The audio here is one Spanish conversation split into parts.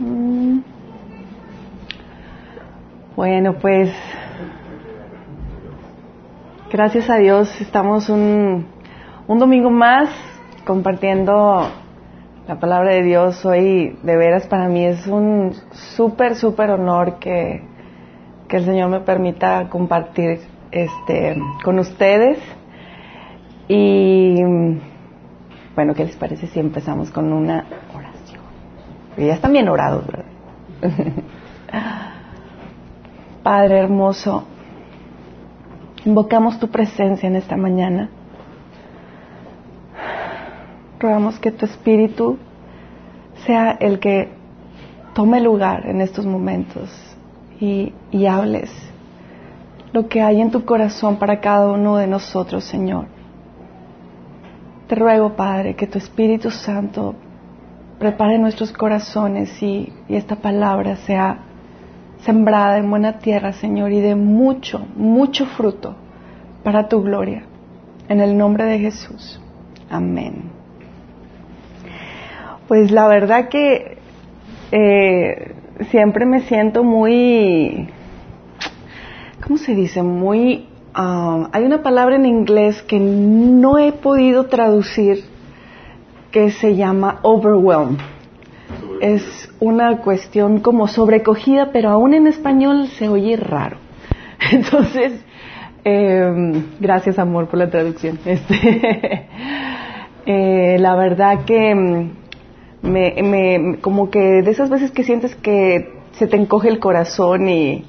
Mm. Bueno, pues gracias a Dios estamos un, un domingo más compartiendo la palabra de Dios. Hoy de veras para mí es un súper, súper honor que, que el Señor me permita compartir este, con ustedes. Y bueno, ¿qué les parece si empezamos con una? Ya están bien orados. Padre hermoso, invocamos tu presencia en esta mañana. Rogamos que tu espíritu sea el que tome lugar en estos momentos y, y hables lo que hay en tu corazón para cada uno de nosotros, Señor. Te ruego, Padre, que tu Espíritu Santo prepare nuestros corazones y, esta palabra sea sembrada en buena tierra, Señor, y de mucho, mucho fruto para tu gloria. En el nombre de Jesús. Amén. Pues la verdad que eh, siempre me siento muy, ¿cómo se dice? Muy Uh, hay una palabra en inglés que no he podido traducir que se llama overwhelm. Es una cuestión como sobrecogida, pero aún en español se oye raro. Entonces, eh, gracias amor por la traducción. Este, eh, la verdad que me, me, como que de esas veces que sientes que se te encoge el corazón y,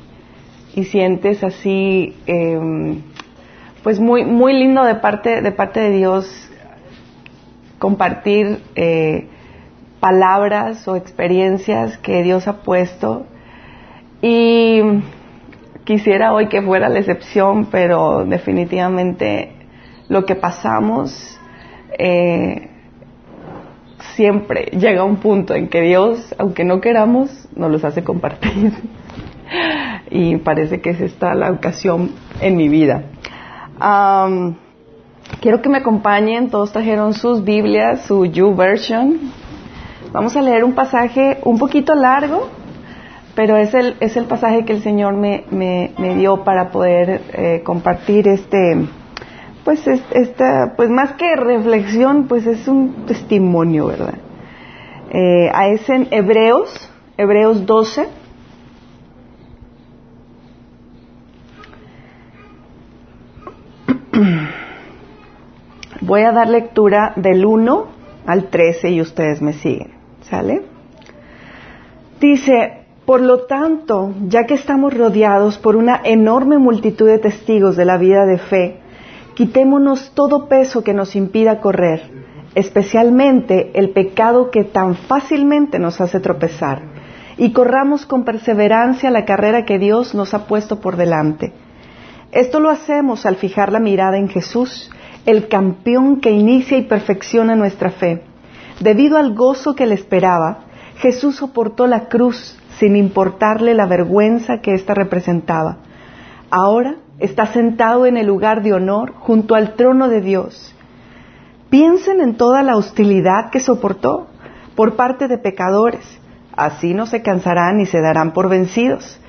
y sientes así, eh, pues muy, muy lindo de parte, de parte de Dios compartir eh, palabras o experiencias que Dios ha puesto. Y quisiera hoy que fuera la excepción, pero definitivamente lo que pasamos eh, siempre llega un punto en que Dios, aunque no queramos, nos los hace compartir. y parece que es esta la ocasión en mi vida. Quiero que me acompañen, todos trajeron sus Biblias, su You Version. Vamos a leer un pasaje un poquito largo, pero es el, es el pasaje que el Señor me, me, dio para poder eh, compartir este, pues, esta, pues más que reflexión, pues es un testimonio, ¿verdad? Eh, es en Hebreos, Hebreos 12, Voy a dar lectura del 1 al 13 y ustedes me siguen. ¿Sale? Dice, por lo tanto, ya que estamos rodeados por una enorme multitud de testigos de la vida de fe, quitémonos todo peso que nos impida correr, especialmente el pecado que tan fácilmente nos hace tropezar, y corramos con perseverancia la carrera que Dios nos ha puesto por delante esto lo hacemos al fijar la mirada en Jesús, el campeón que inicia y perfecciona nuestra fe. Debido al gozo que le esperaba, Jesús soportó la cruz sin importarle la vergüenza que ésta representaba. Ahora está sentado en el lugar de honor junto al trono de Dios. Piensen en toda la hostilidad que soportó por parte de pecadores. Así no se cansarán ni se darán por vencidos.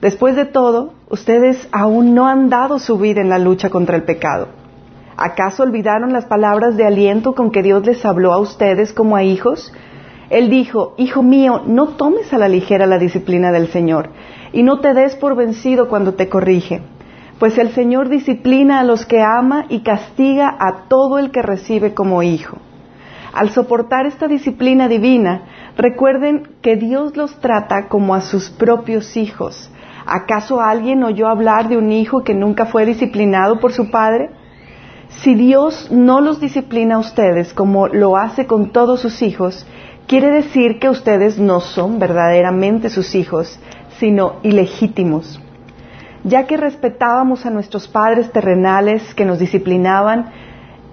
Después de todo, ustedes aún no han dado su vida en la lucha contra el pecado. ¿Acaso olvidaron las palabras de aliento con que Dios les habló a ustedes como a hijos? Él dijo, Hijo mío, no tomes a la ligera la disciplina del Señor, y no te des por vencido cuando te corrige, pues el Señor disciplina a los que ama y castiga a todo el que recibe como hijo. Al soportar esta disciplina divina, recuerden que Dios los trata como a sus propios hijos, ¿Acaso alguien oyó hablar de un hijo que nunca fue disciplinado por su padre? Si Dios no los disciplina a ustedes como lo hace con todos sus hijos, quiere decir que ustedes no son verdaderamente sus hijos, sino ilegítimos. Ya que respetábamos a nuestros padres terrenales que nos disciplinaban,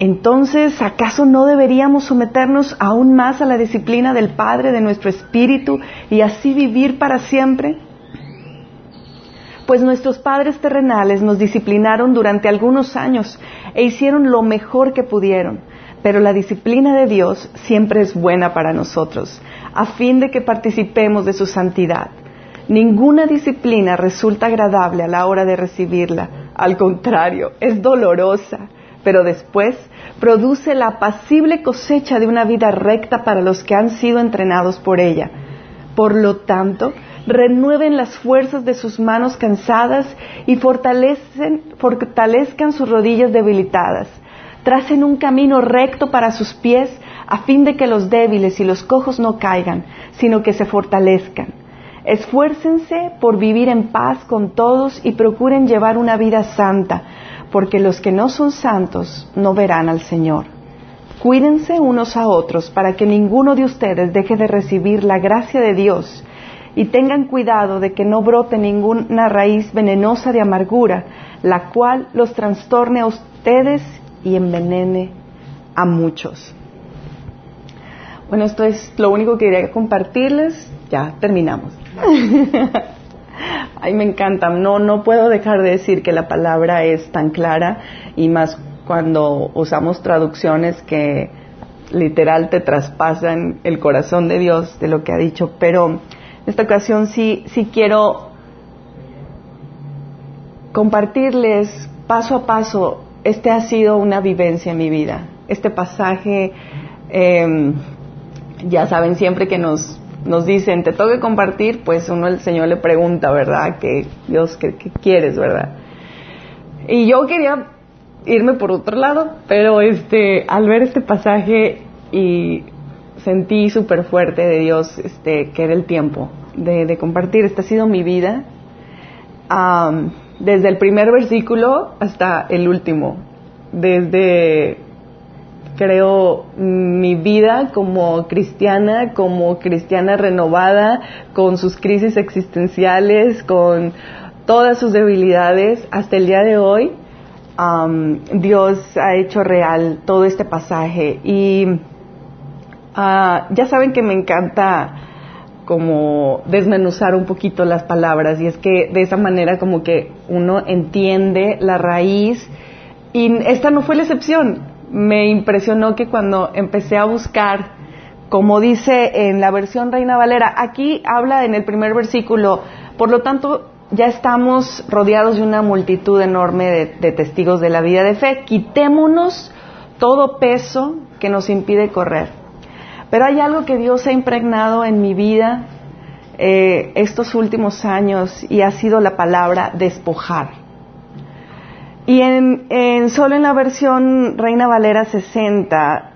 entonces, ¿acaso no deberíamos someternos aún más a la disciplina del Padre de nuestro espíritu y así vivir para siempre? Pues nuestros padres terrenales nos disciplinaron durante algunos años e hicieron lo mejor que pudieron. Pero la disciplina de Dios siempre es buena para nosotros, a fin de que participemos de su santidad. Ninguna disciplina resulta agradable a la hora de recibirla, al contrario, es dolorosa, pero después produce la apacible cosecha de una vida recta para los que han sido entrenados por ella. Por lo tanto, renueven las fuerzas de sus manos cansadas y fortalezcan sus rodillas debilitadas. Tracen un camino recto para sus pies a fin de que los débiles y los cojos no caigan, sino que se fortalezcan. Esfuércense por vivir en paz con todos y procuren llevar una vida santa, porque los que no son santos no verán al Señor. Cuídense unos a otros para que ninguno de ustedes deje de recibir la gracia de Dios y tengan cuidado de que no brote ninguna raíz venenosa de amargura, la cual los trastorne a ustedes y envenene a muchos. Bueno, esto es lo único que quería compartirles. Ya terminamos. Ay, me encanta. No, no puedo dejar de decir que la palabra es tan clara y más cuando usamos traducciones que literal te traspasan el corazón de Dios de lo que ha dicho. Pero esta ocasión sí, sí quiero compartirles paso a paso. Este ha sido una vivencia en mi vida. Este pasaje, em, ya saben, siempre que nos, nos dicen, te toca compartir, pues uno el Señor le pregunta, ¿verdad? Que Dios, ¿qué, ¿qué, quieres, verdad? Y yo quería irme por otro lado, pero este, al ver este pasaje y sentí súper fuerte de Dios este, que era el tiempo de, compartir. Esta ha sido mi vida, desde el primer versículo hasta el último, desde, creo, mi vida como cristiana, como cristiana renovada, con sus crisis existenciales, con todas sus debilidades, hasta el día de hoy. Dios ha hecho real todo este pasaje y Ah, ya saben que me encanta como desmenuzar un poquito las palabras y es que de esa manera como que uno entiende la raíz y esta no fue la excepción. Me impresionó que cuando empecé a buscar, como dice en la versión Reina Valera, aquí habla en el primer versículo, por lo tanto ya estamos rodeados de una multitud enorme de testigos de la vida de fe, quitémonos todo peso que nos impide correr pero hay algo que Dios ha impregnado en mi vida eh, estos últimos años y ha sido la palabra despojar. Y en, solo en la versión Reina Valera 60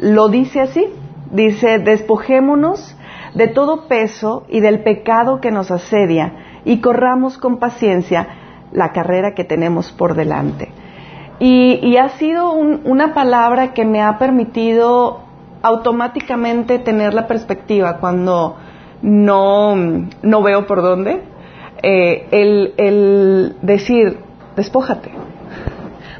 lo dice así, dice, despojémonos de todo peso y del pecado que nos asedia y corramos con paciencia la carrera que tenemos por delante. Y, ha sido una palabra que me ha permitido automáticamente tener la perspectiva cuando no, no veo por dónde, eh, el, el decir, despójate.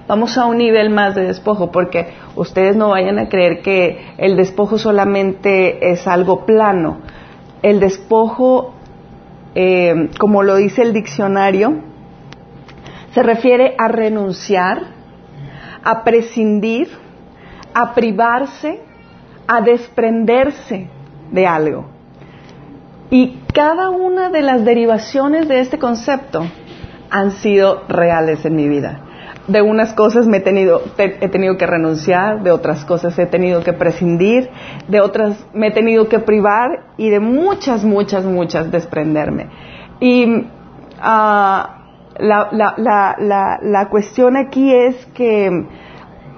Vamos a un nivel más de despojo, porque ustedes no vayan a creer que el despojo solamente es algo plano. El despojo, eh, como lo dice el diccionario, se refiere a renunciar, a prescindir, a privarse, a desprenderse de algo. Y cada una de las derivaciones de este concepto han sido reales en mi vida. De unas cosas me he tenido, he tenido que renunciar, de otras cosas he tenido que prescindir, de otras me he tenido que privar y de muchas, muchas, muchas desprenderme. Y ah, la, la, la, la cuestión aquí es que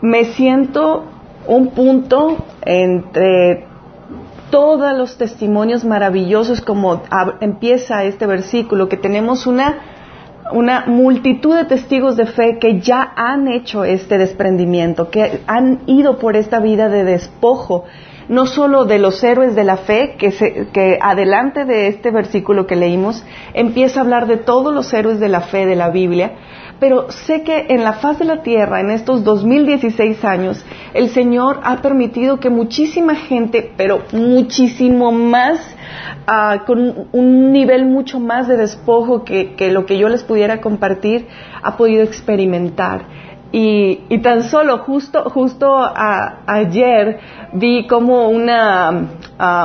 me siento un punto entre todos los testimonios maravillosos como empieza este versículo, que tenemos una, una multitud de testigos de fe que ya han hecho este desprendimiento, que han ido por esta vida de despojo, no solo de los héroes de la fe, que, que adelante de este versículo que leímos empieza a hablar de todos los héroes de la fe de la Biblia, pero sé que en la faz de la tierra, en estos 2016 años, el Señor ha permitido que muchísima gente, pero muchísimo más, uh, con un nivel mucho más de despojo que, lo que yo les pudiera compartir, ha podido experimentar. Y, tan solo, justo, justo ayer vi como una,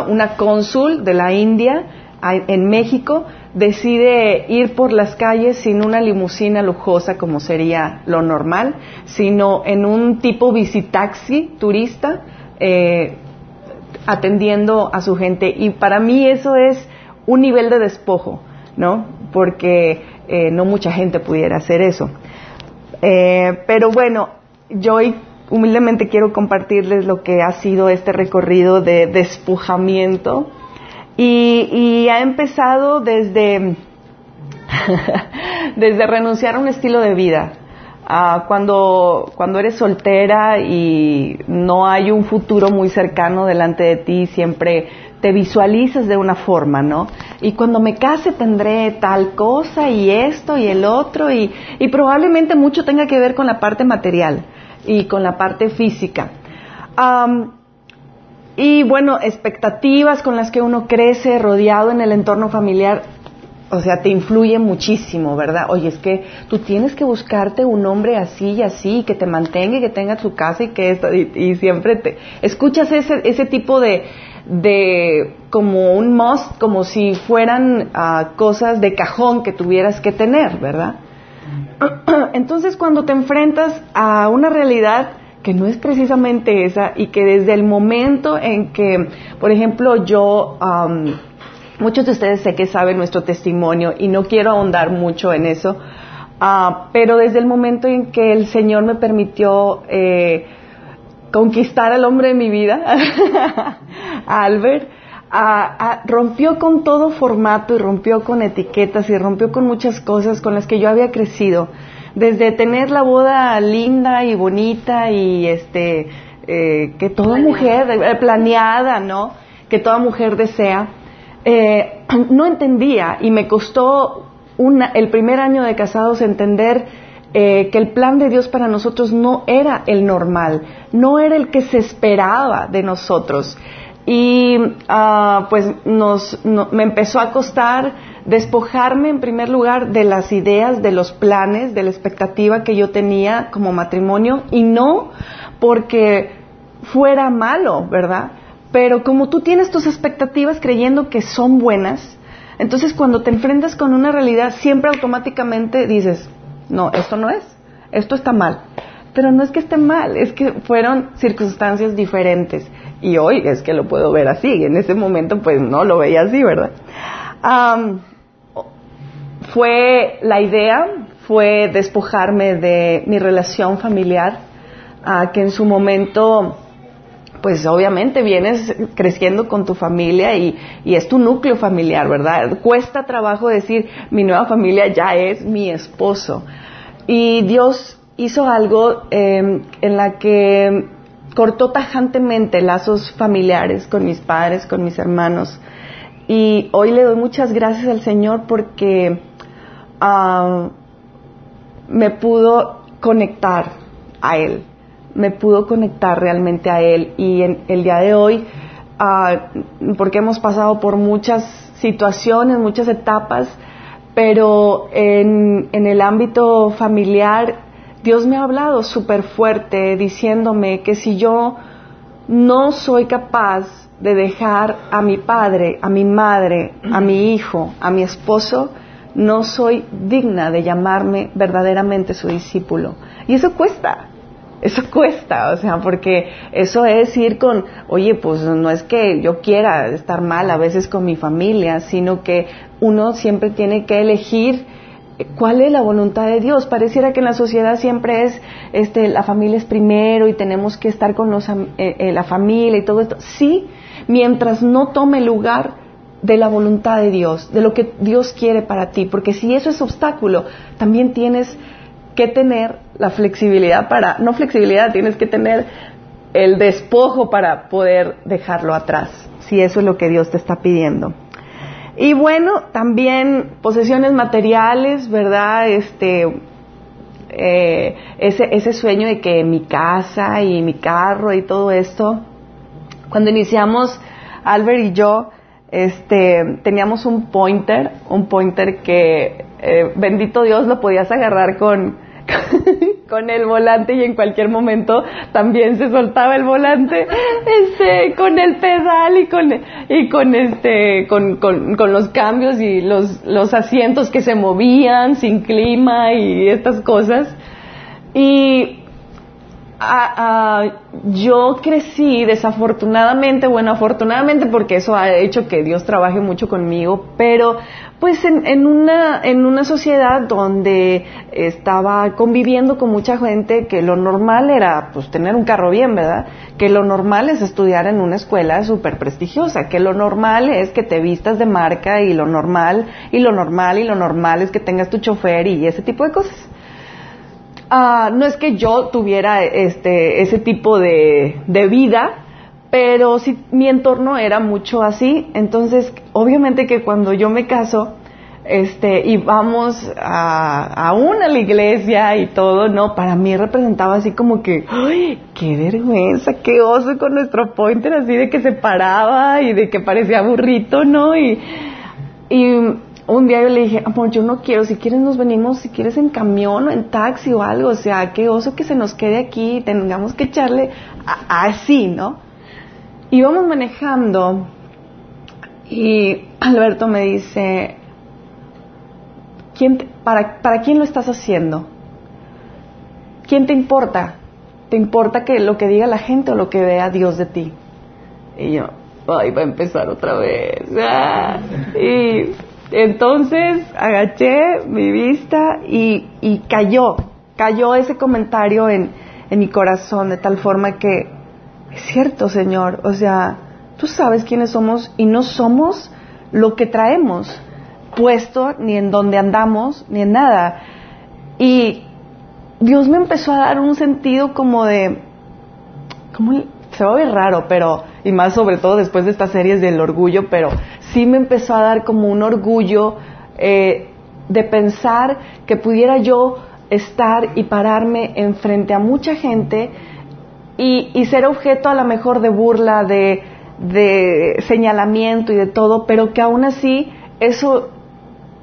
una cónsul de la India en México decide ir por las calles sin una limusina lujosa como sería lo normal, sino en un tipo visitaxi turista eh, atendiendo a su gente. Y para mí eso es un nivel de despojo, ¿no? Porque eh, no mucha gente pudiera hacer eso. Eh, pero bueno, yo humildemente quiero compartirles lo que ha sido este recorrido de despojamiento y, ha empezado desde, desde renunciar a un estilo de vida. cuando, cuando eres soltera y no hay un futuro muy cercano delante de ti, siempre te visualizas de una forma, ¿no? Y cuando me case tendré tal cosa y esto y el otro y, probablemente mucho tenga que ver con la parte material y con la parte física. Y bueno, expectativas con las que uno crece rodeado en el entorno familiar, o sea, te influye muchísimo, ¿verdad? Oye, es que tú tienes que buscarte un hombre así y así, que te mantenga y que tenga su casa y que esto, y, siempre te escuchas ese, ese tipo de, de como un must, como si fueran ah, cosas de cajón que tuvieras que tener, ¿verdad? Entonces cuando te enfrentas a una realidad que no es precisamente esa y que desde el momento en que, por ejemplo, yo, muchos de ustedes sé que saben nuestro testimonio y no quiero ahondar mucho en eso, ah, pero desde el momento en que el Señor me permitió eh, conquistar al hombre de mi vida, Albert, rompió con todo formato y rompió con etiquetas y rompió con muchas cosas con las que yo había crecido. Desde tener la boda linda y bonita y este eh, que toda mujer eh, planeada, ¿no? Que toda mujer desea. Eh, no entendía y me costó el primer año de casados entender eh, que el plan de Dios para nosotros no era el normal, no era el que se esperaba de nosotros. Y ah, pues nos, me empezó a costar despojarme en primer lugar de las ideas, de los planes, de la expectativa que yo tenía como matrimonio y no porque fuera malo, ¿verdad? Pero como tú tienes tus expectativas creyendo que son buenas, entonces cuando te enfrentas con una realidad siempre automáticamente dices, no, esto no es, esto está mal. Pero no es que esté mal, es que fueron circunstancias diferentes. Y hoy es que lo puedo ver así, en ese momento pues no lo veía así, ¿verdad? fue la idea, fue despojarme de mi relación familiar, que en su momento pues obviamente vienes creciendo con tu familia y, es tu núcleo familiar, ¿verdad? Cuesta trabajo decir, mi nueva familia ya es mi esposo. Y Dios hizo algo em, en la que cortó tajantemente lazos familiares con mis padres, con mis hermanos. Y hoy le doy muchas gracias al Señor porque ah, me pudo conectar a Él me pudo conectar realmente a Él. Y en el día de hoy, ah, porque hemos pasado por muchas situaciones, muchas etapas, pero en, en el ámbito familiar, Dios me ha hablado súper fuerte diciéndome que si yo no soy capaz de dejar a mi padre, a mi madre, a mi hijo, a mi esposo, no soy digna de llamarme verdaderamente su discípulo. Y eso cuesta, eso cuesta, o sea, porque eso es ir con, oye, pues no es que yo quiera estar mal a veces con mi familia, sino que uno siempre tiene que elegir cuál es la voluntad de Dios. Pareciera que en la sociedad siempre es, este, la familia es primero y tenemos que estar con los, eh, eh, la familia y todo esto. Sí, mientras no tome lugar de la voluntad de Dios, de lo que Dios quiere para ti, porque si eso es obstáculo, también tienes que tener la flexibilidad para, no flexibilidad, tienes que tener el despojo para poder dejarlo atrás, si eso es lo que Dios te está pidiendo. Y bueno, también posesiones materiales, ¿verdad? Este, eh, ese, ese sueño de que mi casa y mi carro y todo esto, cuando iniciamos Albert y yo, este, teníamos un pointer, un pointer que, eh, bendito Dios, lo podías agarrar con, con el volante y en cualquier momento también se soltaba el volante, este, con el pedal y con, y con este, con, con, con los cambios y los, los asientos que se movían sin clima y estas cosas. Y yo crecí desafortunadamente, bueno, afortunadamente porque eso ha hecho que Dios trabaje mucho conmigo, pero pues en, en, una, en una sociedad donde estaba conviviendo con mucha gente que lo normal era pues tener un carro bien, ¿verdad? Que lo normal es estudiar en una escuela súper prestigiosa, que lo normal es que te vistas de marca y lo normal, y lo normal, y lo normal es que tengas tu chofer y ese tipo de cosas. Ah, no es que yo tuviera este, ese tipo de, de vida, pero sí mi entorno era mucho así. Entonces, obviamente que cuando yo me caso, este, y vamos a, aún a la iglesia y todo, no, para mí representaba así como que, ¡ay, qué vergüenza, qué oso con nuestro pointer así de que se paraba y de que parecía burrito, ¿no? Y, y un día yo le dije, amor, yo no quiero, si quieres nos venimos, si quieres en camión o en taxi o algo, o sea, qué oso que se nos quede aquí, tengamos que echarle así, ¿no? Y vamos manejando y Alberto me dice, ¿quién para, ¿para quién lo estás haciendo? ¿Quién te importa? ¿Te importa que lo que diga la gente o lo que vea Dios de ti? Y yo, ay, va a empezar otra vez. Ah, y entonces agaché mi vista y, y cayó, cayó ese comentario en, en mi corazón de tal forma que es cierto, Señor, o sea, tú sabes quiénes somos y no somos lo que traemos puesto, ni en donde andamos, ni en nada. Y Dios me empezó a dar un sentido como de, como se va a ver raro, pero, y más sobre todo después de estas series del orgullo, pero sí me empezó a dar como un orgullo eh, de pensar que pudiera yo estar y pararme enfrente a mucha gente y, ser objeto a lo mejor de burla, de, señalamiento y de todo, pero que aún así eso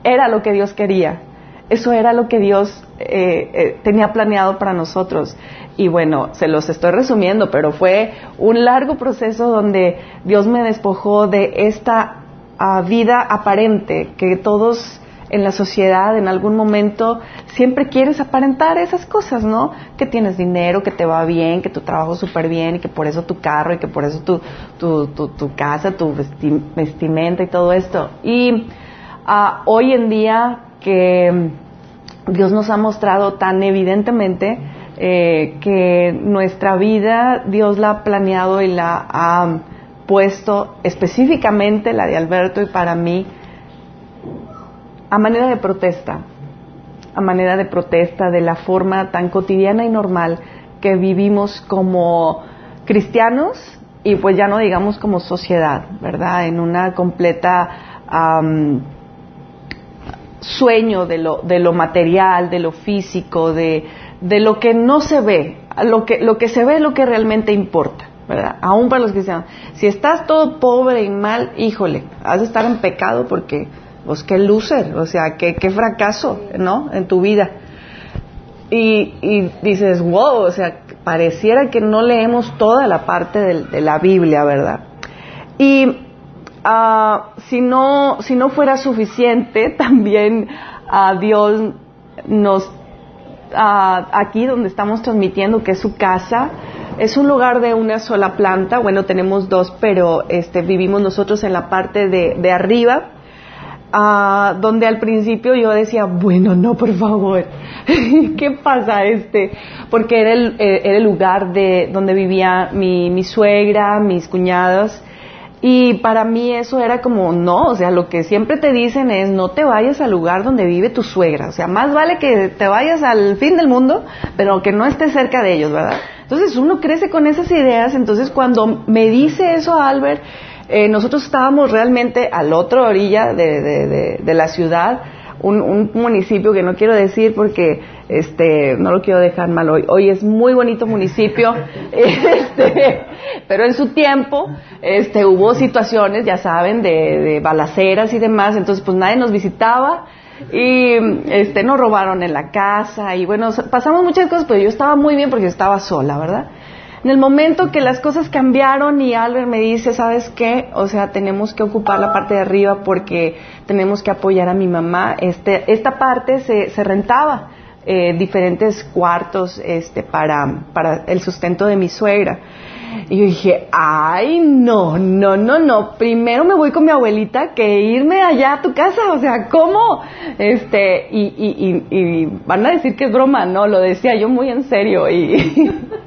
era lo que Dios quería, eso era lo que Dios eh, eh, tenía planeado para nosotros. Y bueno, se los estoy resumiendo, pero fue un largo proceso donde Dios me despojó de esta a vida aparente, que todos en la sociedad en algún momento siempre quieres aparentar esas cosas, ¿no? Que tienes dinero, que te va bien, que tu trabajo súper bien y que por eso tu carro y que por eso tu, tu, tu, casa, tu vestimenta y todo esto. Y ah, hoy en día que Dios nos ha mostrado tan evidentemente eh, que nuestra vida Dios la ha planeado y la ha puesto específicamente la de Alberto y para mí a manera de protesta, a manera de protesta de la forma tan cotidiana y normal que vivimos como cristianos y pues ya no digamos como sociedad, ¿verdad? En una completa sueño de lo, de lo material, de lo físico, de, de lo que no se ve, lo que, lo que se ve es lo que realmente importa. ¿Verdad? Aún para los cristianos. Si estás todo pobre y mal, híjole, has de estar en pecado porque, pues qué loser, o sea, qué, qué fracaso, ¿no? En tu vida. Y, y, dices, wow, o sea, pareciera que no leemos toda la parte de, la Biblia, ¿verdad? Y ah, si, no, si no fuera suficiente, también a Dios nos, aquí donde estamos transmitiendo, que es su casa, es un lugar de una sola planta, bueno, tenemos dos, pero este, vivimos nosotros en la parte de, de arriba, uh, donde al principio yo decía, bueno, no, por favor, ¿qué pasa este? Porque era el, eh, era el lugar de donde vivía mi, suegra, mis cuñadas, y para mí eso era como, no, o sea, lo que siempre te dicen es, no te vayas al lugar donde vive tu suegra, o sea, más vale que te vayas al fin del mundo, pero que no estés cerca de ellos, ¿verdad? Entonces uno crece con esas ideas, entonces cuando me dice eso Albert, eh, nosotros estábamos realmente al otro orilla de, de, la ciudad, un, municipio que no quiero decir porque este no lo quiero dejar mal hoy. Hoy es muy bonito municipio, este, pero en su tiempo este, hubo situaciones, ya saben, de, de balaceras y demás, entonces pues nadie nos visitaba y este nos robaron en la casa y bueno, pasamos muchas cosas, pero yo estaba muy bien porque estaba sola, ¿verdad? En el momento que las cosas cambiaron y Albert me dice, ¿sabes qué? O sea, tenemos que ocupar la parte de arriba porque tenemos que apoyar a mi mamá. Este, esta parte se, se rentaba eh, diferentes cuartos este, para, para el sustento de mi suegra. Y yo dije, ay, no, no, no, no, primero me voy con mi abuelita que irme allá a tu casa, o sea, ¿cómo? Este, y, y, y, y van a decir que es broma, no, lo decía yo muy en serio y...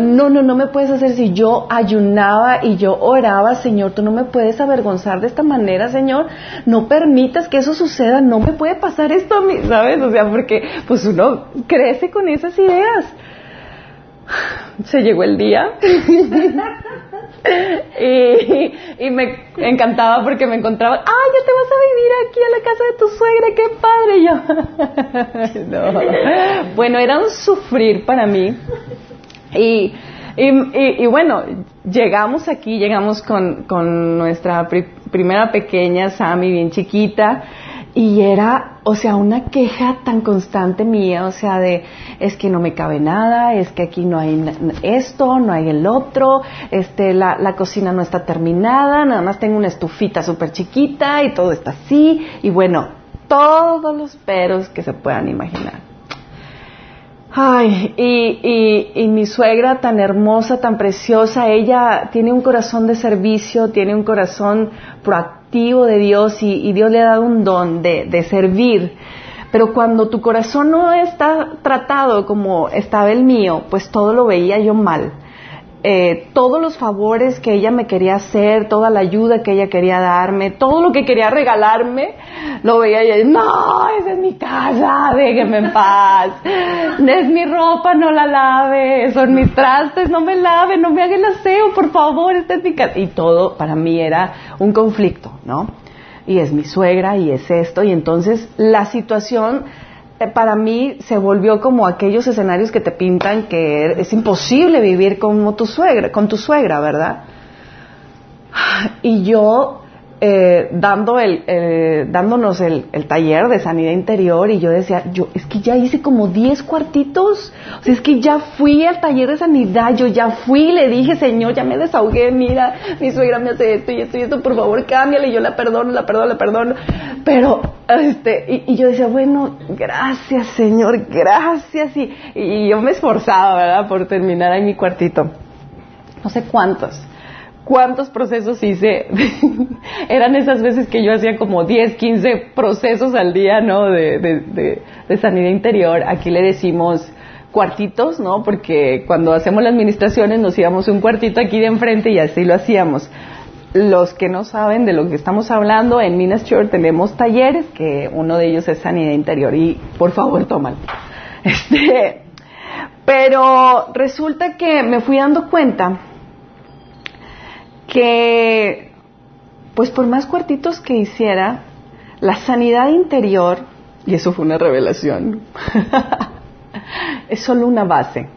No, no, no me puedes hacer si yo ayunaba y yo oraba, Señor, tú no me puedes avergonzar de esta manera, Señor, no permitas que eso suceda, no me puede pasar esto a mí, ¿sabes? O sea, porque pues uno crece con esas ideas. Se llegó el día y, y, me encantaba porque me encontraba, ah, ya te vas a vivir aquí a la casa de tu suegra, qué padre. Y yo, no. Bueno, era un sufrir para mí y, y, bueno, llegamos aquí, llegamos con, con nuestra primera pequeña, Sammy, bien chiquita, y era, o sea, una queja tan constante mía, o sea, de, es que no me cabe nada, es que aquí no hay esto, no hay el otro, este, la, la cocina no está terminada, nada más tengo una estufita súper chiquita y todo está así, y bueno, todos los peros que se puedan imaginar. Ay, y, y, mi suegra tan hermosa, tan preciosa, ella tiene un corazón de servicio, tiene un corazón proactivo de Dios y, Dios le ha dado un don de, de servir. Pero cuando tu corazón no está tratado como estaba el mío, pues todo lo veía yo mal. Eh, todos los favores que ella me quería hacer, toda la ayuda que ella quería darme, todo lo que quería regalarme, lo veía y no, esa es mi casa, déjeme en paz, es mi ropa, no la lave, son mis trastes, no me lave, no me haga el aseo, por favor, esta es mi casa. Y todo para mí era un conflicto, ¿no? Y es mi suegra y es esto, y entonces la situación eh, para mí se volvió como aquellos escenarios que te pintan que es imposible vivir como tu suegra, con tu suegra, ¿verdad? Y yo eh, dando el, eh, dándonos el, taller de sanidad interior y yo decía, yo es que ya hice como 10 cuartitos, o sea, es que ya fui al taller de sanidad, yo ya fui y le dije, Señor, ya me desahogué, mira, mi suegra me hace esto y esto y esto, por favor, cámbiale, yo la perdono, la perdono, la perdono, pero, este, y, yo decía, bueno, gracias, Señor, gracias, y, y yo me esforzaba, ¿verdad?, por terminar ahí mi cuartito, no sé cuántos, cuántos procesos hice. Eran esas veces que yo hacía como 10, 15 procesos al día, ¿no? De, sanidad interior. Aquí le decimos cuartitos, ¿no? Porque cuando hacemos las administraciones nos íbamos un cuartito aquí de enfrente y así lo hacíamos. Los que no saben de lo que estamos hablando, en Minas Church tenemos talleres, que uno de ellos es sanidad interior y por favor toman. Este, pero resulta que me fui dando cuenta que, pues por más cuartitos que hiciera, la sanidad interior, y eso fue una revelación, es solo una base.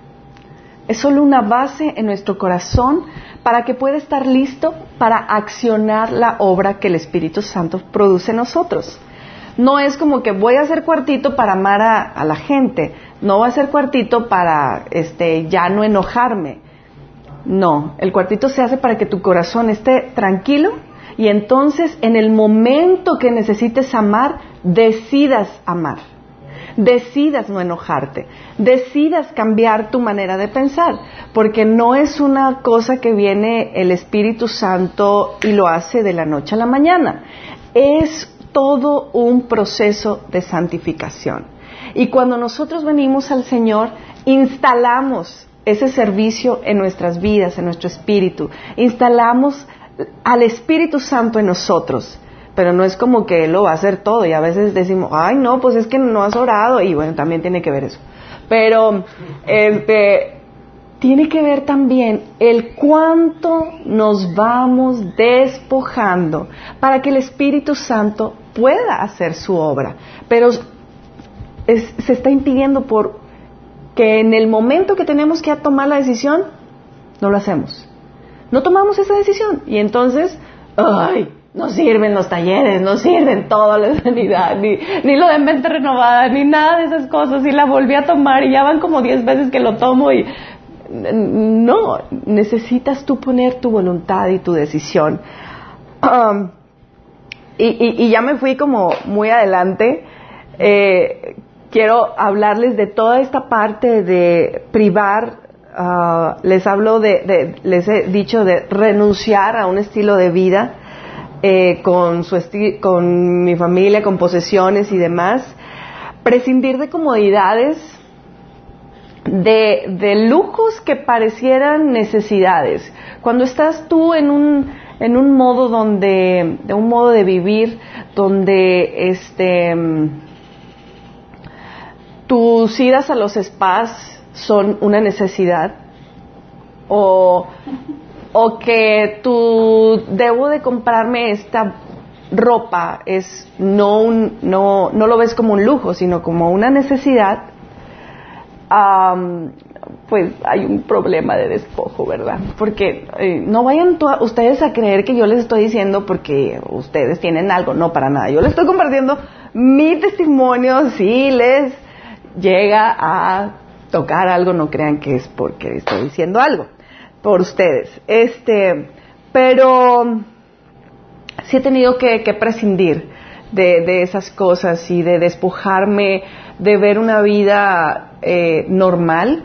Es solo una base en nuestro corazón para que pueda estar listo para accionar la obra que el Espíritu Santo produce en nosotros. No es como que voy a hacer cuartito para amar a, a la gente, no va a ser cuartito para este, ya no enojarme, no, el cuartito se hace para que tu corazón esté tranquilo y entonces en el momento que necesites amar, decidas amar. Decidas no enojarte, decidas cambiar tu manera de pensar, porque no es una cosa que viene el Espíritu Santo y lo hace de la noche a la mañana. Es todo un proceso de santificación. Y cuando nosotros venimos al Señor, instalamos ese servicio en nuestras vidas, en nuestro espíritu. Instalamos al Espíritu Santo en nosotros, pero no es como que Él lo va a hacer todo y a veces decimos, ay no, pues es que no has orado y bueno, también tiene que ver eso. Pero este, tiene que ver también el cuánto nos vamos despojando para que el Espíritu Santo pueda hacer su obra, pero se está impidiendo por que en el momento que tenemos que tomar la decisión, no lo hacemos. No tomamos esa decisión y entonces, ay, no sirven los talleres, no sirven todo la sanidad, ni, ni lo de mente renovada, ni nada de esas cosas. Y la volví a tomar y ya van como 10 veces que lo tomo y no, necesitas tú poner tu voluntad y tu decisión. Um, y, ya me fui como muy adelante. Eh, quiero hablarles de toda esta parte de privar. Uh, les hablo de, les he dicho de renunciar a un estilo de vida eh, con, su con mi familia, con posesiones y demás. Prescindir de comodidades, de, de lujos que parecieran necesidades. Cuando estás tú en un en un modo donde, de un modo de vivir donde este, tus idas a los spas son una necesidad o, o que tu debo de comprarme esta ropa es no, un, no, no lo ves como un lujo, sino como una necesidad, pues hay un problema de despojo, ¿verdad? Porque eh, no vayan ustedes a creer que yo les estoy diciendo porque ustedes tienen algo, no para nada. Yo les estoy compartiendo mi testimonio, si les llega a tocar algo, no crean que es porque estoy diciendo algo por ustedes. Este, pero sí he tenido que, prescindir de, esas cosas y de despojarme de ver una vida eh, normal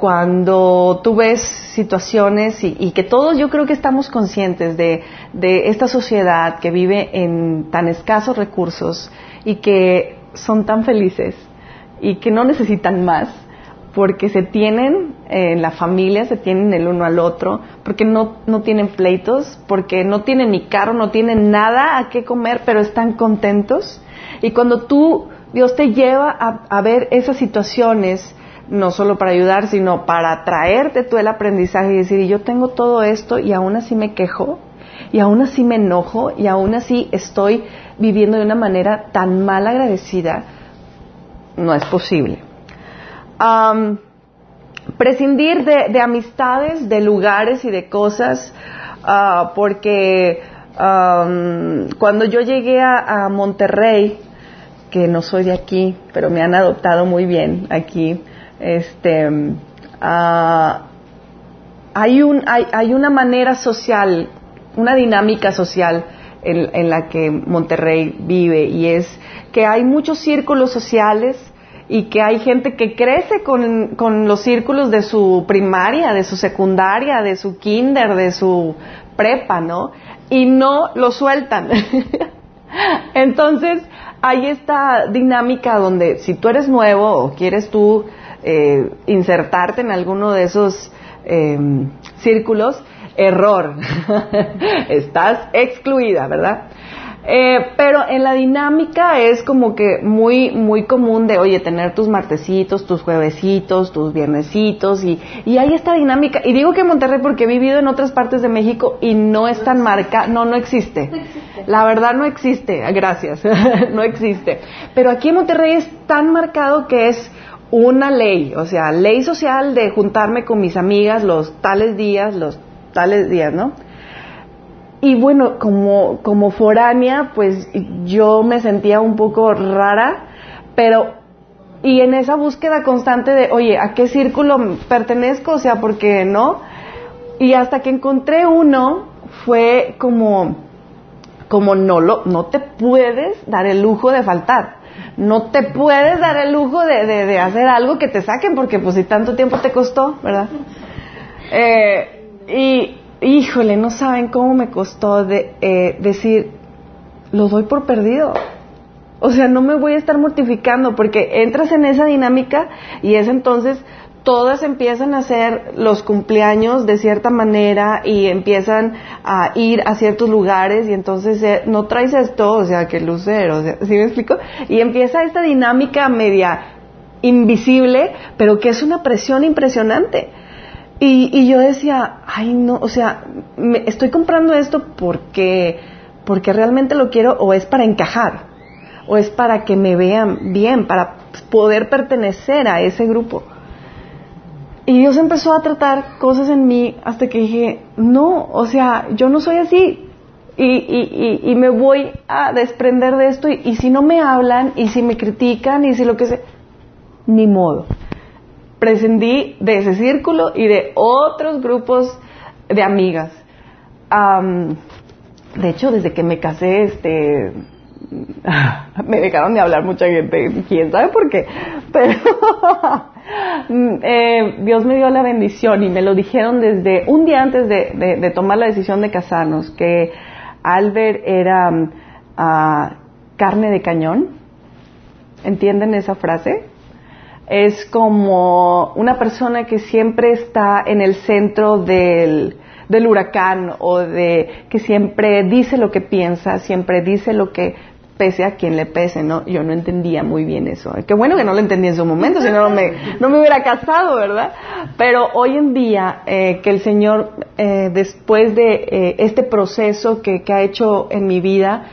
cuando tú ves situaciones y, que todos yo creo que estamos conscientes de, esta sociedad que vive en tan escasos recursos y que son tan felices y que no necesitan más porque se tienen en la familia, se tienen el uno al otro, porque no, no tienen pleitos, porque no tienen ni carro, no tienen nada a qué comer, pero están contentos. Y cuando tú, Dios te lleva a, a ver esas situaciones, no solo para ayudar, sino para traerte tú el aprendizaje y decir, yo tengo todo esto y aún así me quejo, y aún así me enojo, y aún así estoy viviendo de una manera tan mal agradecida, no es posible. prescindir de, amistades, de lugares y de cosas, ah, porque cuando yo llegué a Monterrey, que no soy de aquí, pero me han adoptado muy bien aquí, este, ah, hay, un, hay, hay, una manera social, una dinámica social en, la que Monterrey vive y es que hay muchos círculos sociales y que hay gente que crece con, con los círculos de su primaria, de su secundaria, de su kinder, de su prepa, ¿no? Y no lo sueltan. Entonces, hay esta dinámica donde si tú eres nuevo o quieres tú eh, insertarte en alguno de esos em, círculos, error. Estás excluida, ¿verdad? Eh, pero en la dinámica es como que muy, muy común de, oye, tener tus martesitos, tus juevesitos, tus viernesitos, y, y hay esta dinámica. Y digo que en Monterrey porque he vivido en otras partes de México y no es tan marca, no, no existe. La verdad no existe, gracias, no existe. Pero aquí en Monterrey es tan marcado que es una ley, o sea, ley social de juntarme con mis amigas los tales días, los tales días, ¿no? Y bueno, como, como foránea, pues yo me sentía un poco rara, pero, y en esa búsqueda constante de, oye, ¿a qué círculo pertenezco? O sea, porque no. Y hasta que encontré uno, fue como, como no lo, no te puedes dar el lujo de faltar no te puedes dar el lujo de, de, hacer algo que te saquen porque pues si tanto tiempo te costó, ¿verdad? Eh, y híjole, no saben cómo me costó de, eh, decir, lo doy por perdido. O sea, no me voy a estar mortificando porque entras en esa dinámica y es entonces todas empiezan a hacer los cumpleaños de cierta manera y empiezan a ir a ciertos lugares y entonces eh, no traes esto, o sea, que lucero, o sea, ¿sí me explico? Y empieza esta dinámica media invisible, pero que es una presión impresionante. Y, y yo decía, ay no, o sea, me, estoy comprando esto porque, porque realmente lo quiero o es para encajar, o es para que me vean bien, para poder pertenecer a ese grupo. Y Dios empezó a tratar cosas en mí hasta que dije, no, o sea, yo no soy así. y, y, me voy a desprender de esto y, si no me hablan y si me critican y si lo que sea, ni modo. Prescindí de ese círculo y de otros grupos de amigas. de hecho, desde que me casé, este, me dejaron de hablar mucha gente, quién sabe por qué, pero eh, Dios me dio la bendición y me lo dijeron desde un día antes de, tomar la decisión de casarnos, que Albert era ah, carne de cañón. ¿Entienden esa frase? Es como una persona que siempre está en el centro del, del huracán o de que siempre dice lo que piensa, siempre dice lo que pese a quien le pese, ¿no? Yo no entendía muy bien eso. Qué bueno que no lo entendí en su momento, si no, me, no me hubiera casado, ¿verdad? Pero hoy en día, eh, que el Señor, eh, después de eh, este proceso que, que, ha hecho en mi vida,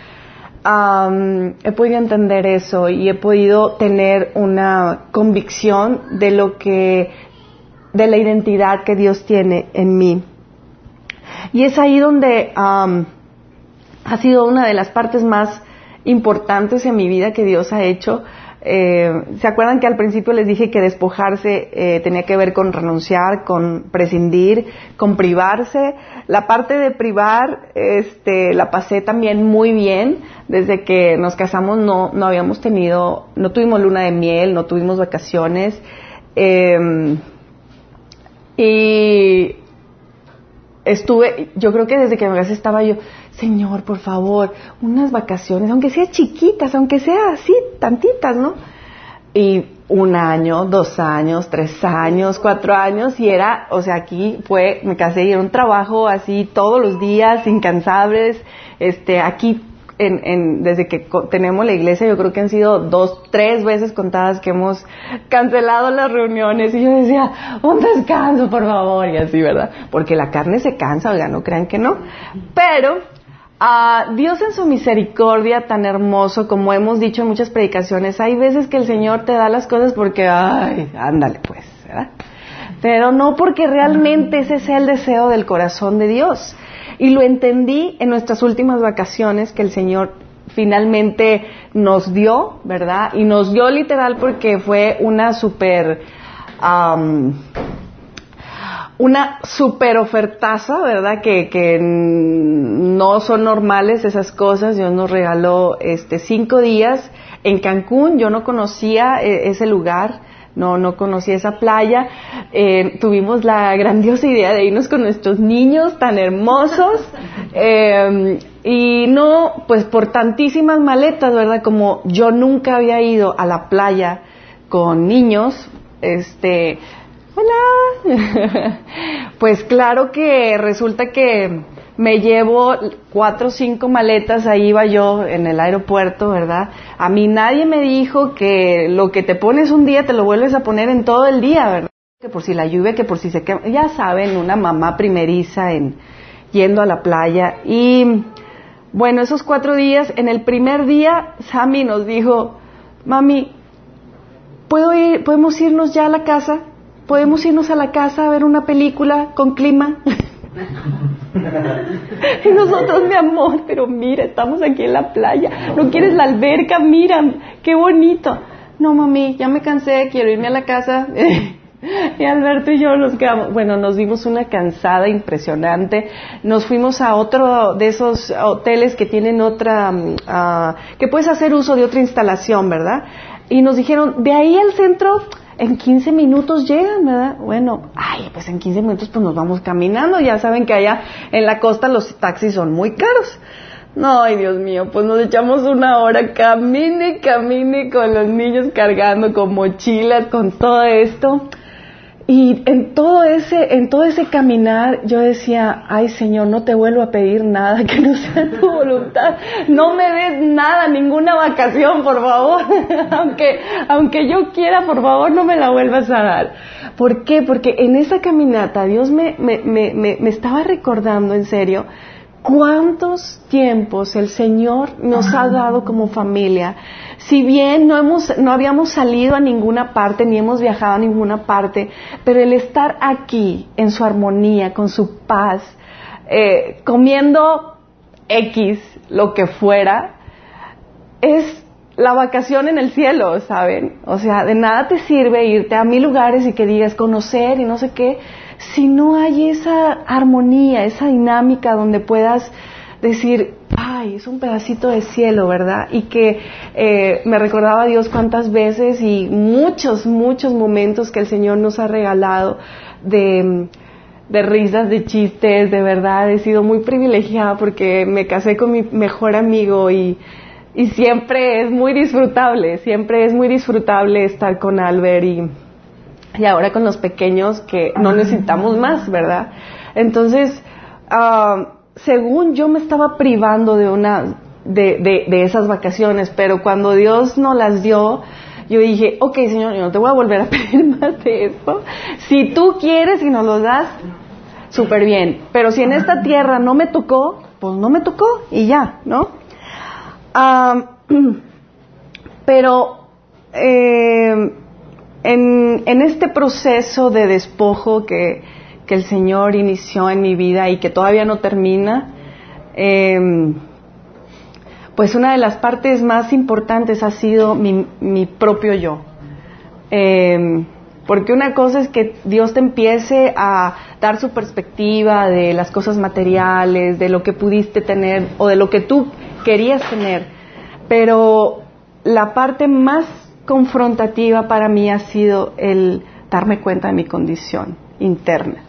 he podido entender eso y he podido tener una convicción de lo que, de la identidad que Dios tiene en mí. Y es ahí donde ha sido una de las partes más importantes en mi vida que Dios ha hecho. Eh, ¿Se acuerdan que al principio les dije que despojarse eh, tenía que ver con renunciar, con prescindir, con privarse? La parte de privar, este, la pasé también muy bien. Desde que nos casamos no, no habíamos tenido, no tuvimos luna de miel, no tuvimos vacaciones. Eh, y estuve, yo creo que desde que me casé estaba yo, Señor, por favor, unas vacaciones, aunque sea chiquitas, aunque sea así, tantitas, ¿no? Y un año, dos años, tres años, cuatro años, y era, o sea, aquí fue, me casé y era un trabajo así todos los días, incansables, este, aquí en, en, desde que tenemos la iglesia, yo creo que han sido dos, tres veces contadas que hemos cancelado las reuniones y yo decía, un descanso, por favor, y así, ¿verdad? Porque la carne se cansa, oiga, no crean que no. Pero uh, Dios en su misericordia tan hermoso, como hemos dicho en muchas predicaciones, hay veces que el Señor te da las cosas porque, ay, ándale pues, ¿verdad? Pero no porque realmente ese sea el deseo del corazón de Dios. Y lo entendí en nuestras últimas vacaciones que el Señor finalmente nos dio, ¿verdad? Y nos dio literal porque fue una super, una super ofertaza, ¿verdad? Que, que no son normales esas cosas. Dios nos regaló este cinco días en Cancún. Yo no conocía eh, ese lugar no, no conocí esa playa. Eh, tuvimos la grandiosa idea de irnos con nuestros niños tan hermosos. Eh, y no, pues por tantísimas maletas, ¿verdad? Como yo nunca había ido a la playa con niños, este, hola. pues claro que resulta que me llevo cuatro o cinco maletas, ahí iba yo en el aeropuerto, ¿verdad? A mí nadie me dijo que lo que te pones un día te lo vuelves a poner en todo el día, ¿verdad? Que por si la lluvia, que por si se quema, ya saben, una mamá primeriza en yendo a la playa. Y bueno, esos cuatro días, en el primer día, Sammy nos dijo, mami, ¿puedo ir, podemos irnos ya a la casa? ¿Podemos irnos a la casa a ver una película con clima? Y nosotros, mi amor, pero mira, estamos aquí en la playa. ¿No quieres la alberca? Mira, qué bonito. No, mami, ya me cansé, quiero irme a la casa. Y Alberto y yo nos quedamos, bueno, nos dimos una cansada impresionante. Nos fuimos a otro de esos hoteles que tienen otra, ah, que puedes hacer uso de otra instalación, ¿verdad? Y nos dijeron, de ahí al centro, en 15 minutos llegan, ¿verdad? Bueno, ay, pues en 15 minutos pues nos vamos caminando, ya saben que allá en la costa los taxis son muy caros. No, ay Dios mío, pues nos echamos una hora, camine, camine con los niños cargando con mochilas, con todo esto. Y en todo ese, en todo ese caminar, yo decía, ay Señor, no te vuelvo a pedir nada que no sea tu voluntad. No me des nada, ninguna vacación, por favor. aunque, aunque yo quiera, por favor, no me la vuelvas a dar. ¿Por qué? Porque en esa caminata Dios me, me, me, me estaba recordando, en serio, cuántos tiempos el Señor nos ha dado como familia. Si bien no, hemos, no habíamos salido a ninguna parte, ni hemos viajado a ninguna parte, pero el estar aquí en su armonía, con su paz, eh, comiendo X, lo que fuera, es la vacación en el cielo, ¿saben? O sea, de nada te sirve irte a mil lugares y que digas conocer y no sé qué, si no hay esa armonía, esa dinámica donde puedas decir, ay, es un pedacito de cielo, ¿verdad? Y que eh, me recordaba a Dios cuántas veces y muchos, muchos momentos que el Señor nos ha regalado de, de risas, de chistes, de verdad. He sido muy privilegiada porque me casé con mi mejor amigo y, y siempre es muy disfrutable, siempre es muy disfrutable estar con Albert y, y ahora con los pequeños que no necesitamos más, ¿verdad? Entonces, uh, según yo me estaba privando de una de, de, esas vacaciones, pero cuando Dios nos las dio, yo dije, ok Señor, yo no te voy a volver a pedir más de esto. Si tú quieres y nos lo das, súper bien. Pero si en esta tierra no me tocó, pues no me tocó y ya, ¿no? pero eh, en, este proceso de despojo que, que el Señor inició en mi vida y que todavía no termina, em, pues una de las partes más importantes ha sido mi, propio yo. Em, porque una cosa es que Dios te empiece a dar su perspectiva de las cosas materiales, de lo que pudiste tener o de lo que tú querías tener. Pero la parte más confrontativa para mí ha sido el darme cuenta de mi condición interna.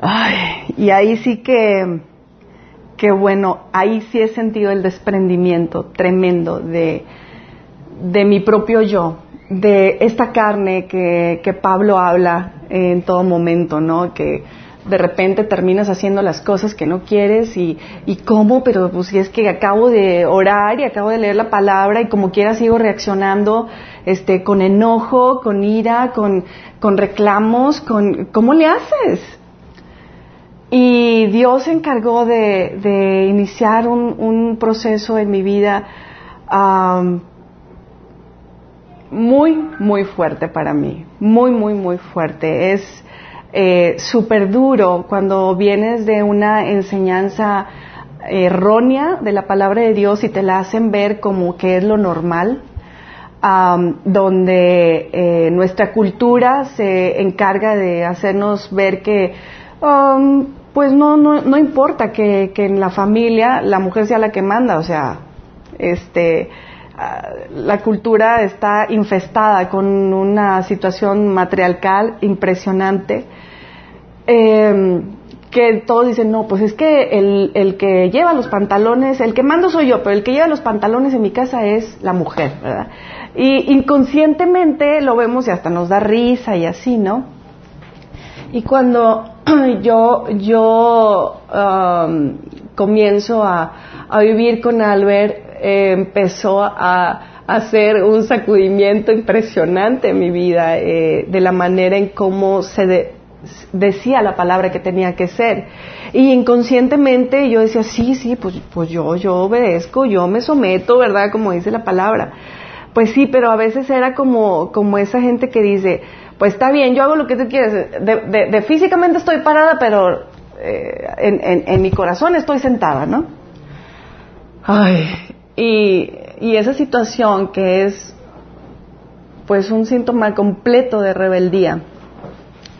Ay, y ahí sí que, que bueno, ahí sí he sentido el desprendimiento tremendo de, de mi propio yo, de esta carne que, que Pablo habla en todo momento, ¿no? Que de repente terminas haciendo las cosas que no quieres y, y cómo, pero pues si es que acabo de orar y acabo de leer la palabra y como quiera sigo reaccionando este, con enojo, con ira, con, con reclamos, con, ¿cómo le haces? Y Dios se encargó de, iniciar un, proceso en mi vida muy, muy fuerte para mí, muy, muy, muy fuerte. Es eh, súper duro cuando vienes de una enseñanza errónea de la palabra de Dios y te la hacen ver como que es lo normal, donde eh, nuestra cultura se encarga de hacernos ver que Um, pues no, no, no importa que, que, en la familia la mujer sea la que manda, o sea, este, la cultura está infestada con una situación matriarcal impresionante. Eh, que todos dicen, no, pues es que el, el, que lleva los pantalones, el que mando soy yo, pero el que lleva los pantalones en mi casa es la mujer, ¿verdad? Y inconscientemente lo vemos y hasta nos da risa y así, ¿no? Y cuando yo, yo um, comienzo a, vivir con Albert, empezó a, hacer un sacudimiento impresionante en mi vida eh, de la manera en cómo se decía la palabra que tenía que ser. Y inconscientemente yo decía, sí, sí, pues, pues yo, yo obedezco, yo me someto, ¿verdad? Como dice la palabra. Pues sí, pero a veces era como, como esa gente que dice, pues está bien, yo hago lo que tú quieres. De, físicamente estoy parada, pero eh, en, mi corazón estoy sentada, ¿no? Ay, y, esa situación que es pues un síntoma completo de rebeldía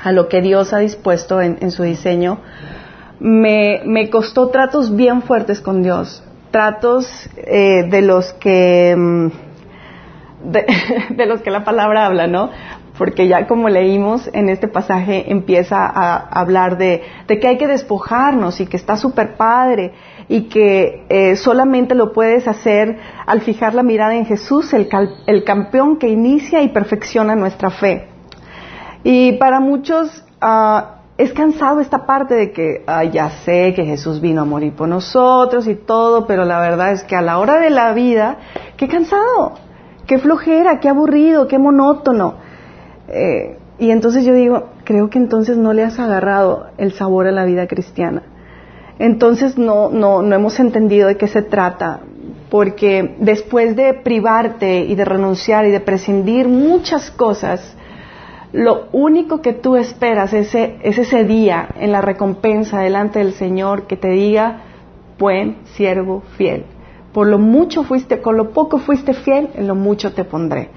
a lo que Dios ha dispuesto en, su diseño, me, me, costó tratos bien fuertes con Dios, tratos eh, de los que mm, de, de, los que la palabra habla, ¿no? porque ya como leímos en este pasaje empieza a hablar de, que hay que despojarnos y que está súper padre y que eh, solamente lo puedes hacer al fijar la mirada en Jesús, el, el campeón que inicia y perfecciona nuestra fe. Y para muchos uh, es cansado esta parte de que ya sé que Jesús vino a morir por nosotros y todo, pero la verdad es que a la hora de la vida, qué cansado, qué flojera, qué aburrido, qué monótono. Eh, y entonces yo digo, creo que entonces no le has agarrado el sabor a la vida cristiana. Entonces no, no, no hemos entendido de qué se trata, porque después de privarte y de renunciar y de prescindir muchas cosas, lo único que tú esperas es ese, es ese día en la recompensa delante del Señor que te diga, buen siervo fiel. Por lo mucho fuiste, con lo poco fuiste fiel, en lo mucho te pondré.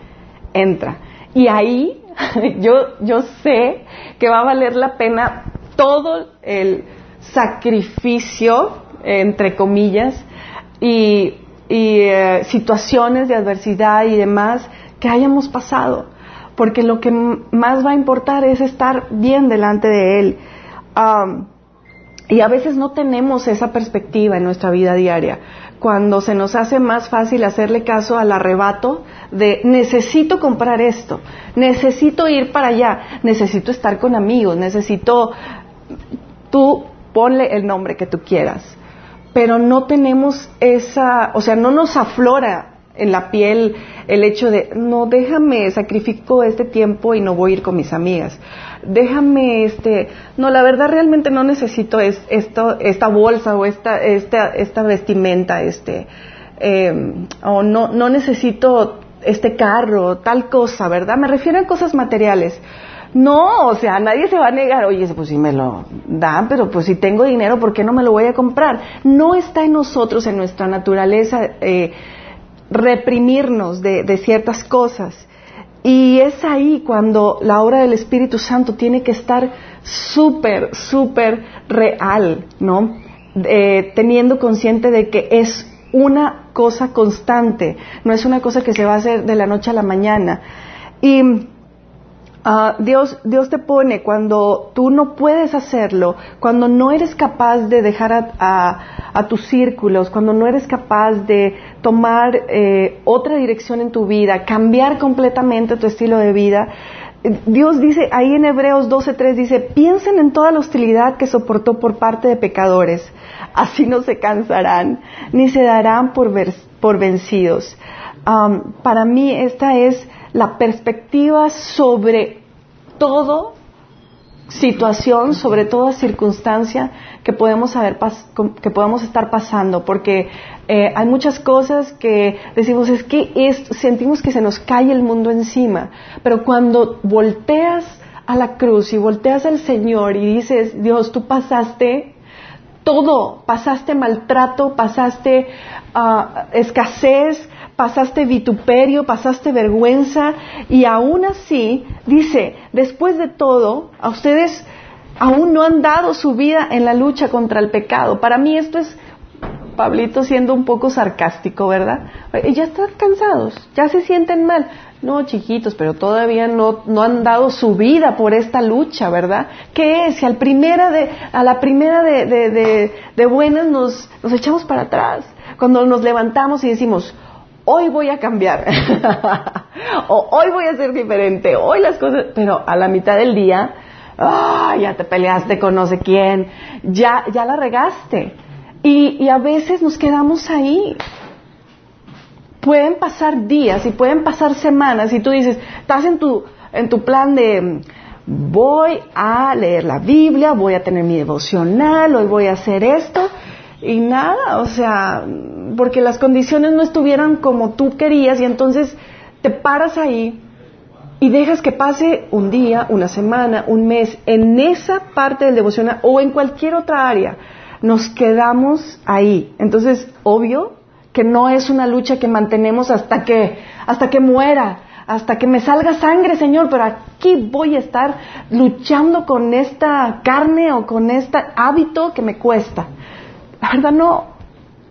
Entra. Y ahí yo, yo sé que va a valer la pena todo el sacrificio, entre comillas, y, eh, situaciones de adversidad y demás que hayamos pasado, porque lo que más va a importar es estar bien delante de Él. y a veces no tenemos esa perspectiva en nuestra vida diaria, cuando se nos hace más fácil hacerle caso al arrebato de necesito comprar esto, necesito ir para allá, necesito estar con amigos, necesito tú ponle el nombre que tú quieras, pero no tenemos esa, o sea, no nos aflora en la piel el hecho de, no, déjame, sacrifico este tiempo y no voy a ir con mis amigas. Déjame, este, no, la verdad realmente no necesito es, esto, esta bolsa o esta, esta, esta vestimenta, este, em, o no, no necesito este carro, tal cosa, ¿verdad? Me refiero a cosas materiales. No, o sea, nadie se va a negar, oye, pues si me lo dan, pero pues si tengo dinero, ¿por qué no me lo voy a comprar? No está en nosotros, en nuestra naturaleza, eh, reprimirnos de, de ciertas cosas. Y es ahí cuando la obra del Espíritu Santo tiene que estar súper, súper real, ¿no? Eh, teniendo consciente de que es una cosa constante, no es una cosa que se va a hacer de la noche a la mañana. Y Ah, Dios, Dios te pone cuando tú no puedes hacerlo, cuando no eres capaz de dejar a, tus círculos, cuando no eres capaz de tomar eh, otra dirección en tu vida, cambiar completamente tu estilo de vida. Dios dice ahí en Hebreos 12:3 dice, piensen en toda la hostilidad que soportó por parte de pecadores, así no se cansarán ni se darán por, por vencidos. para mí esta es la perspectiva sobre todo situación, sobre toda circunstancia que podemos, que podemos estar pasando, porque eh, hay muchas cosas que decimos, es que sentimos que se nos cae el mundo encima, pero cuando volteas a la cruz y volteas al Señor y dices, Dios, tú pasaste todo, pasaste maltrato, pasaste ah, escasez, pasaste vituperio, pasaste vergüenza y aún así, dice, después de todo, a ustedes aún no han dado su vida en la lucha contra el pecado. Para mí esto es Pablito siendo un poco sarcástico, ¿verdad? Ya están cansados, ya se sienten mal. No, chiquitos, pero todavía no, no han dado su vida por esta lucha, ¿verdad? ¿Qué es? Si a la primera de, buenas nos echamos para atrás. Cuando nos levantamos y decimos, hoy voy a cambiar, o hoy voy a ser diferente, hoy las cosas, pero a la mitad del día, ah, ya te peleaste con no sé quién, ya, ya la regaste. Y, y a veces nos quedamos ahí. Pueden pasar días y pueden pasar semanas y tú dices, estás en tu, en tu plan de, voy a leer la Biblia, voy a tener mi devocional, hoy voy a hacer esto, y nada, o sea, porque las condiciones no estuvieran como tú querías y entonces te paras ahí y dejas que pase un día, una semana, un mes, en esa parte del devocional o en cualquier otra área, nos quedamos ahí. Entonces, obvio que no es una lucha que mantenemos hasta que, hasta que muera, hasta que me salga sangre, Señor, pero aquí voy a estar luchando con esta carne o con este hábito que me cuesta. La verdad no.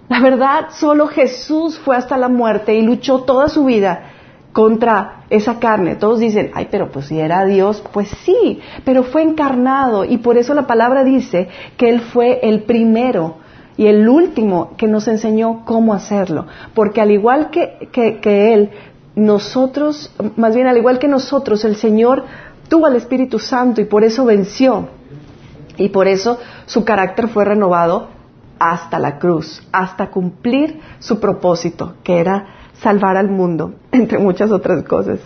La verdad, solo Jesús fue hasta la muerte y luchó toda su vida contra esa carne. Todos dicen, ay, pero pues si era Dios, pues sí, pero fue encarnado y por eso la palabra dice que Él fue el primero y el último que nos enseñó cómo hacerlo. Porque al igual que, que, que Él, nosotros, más bien al igual que nosotros, el Señor tuvo al Espíritu Santo y por eso venció. Y por eso su carácter fue renovado hasta la cruz, hasta cumplir su propósito, que era salvar al mundo, entre muchas otras cosas.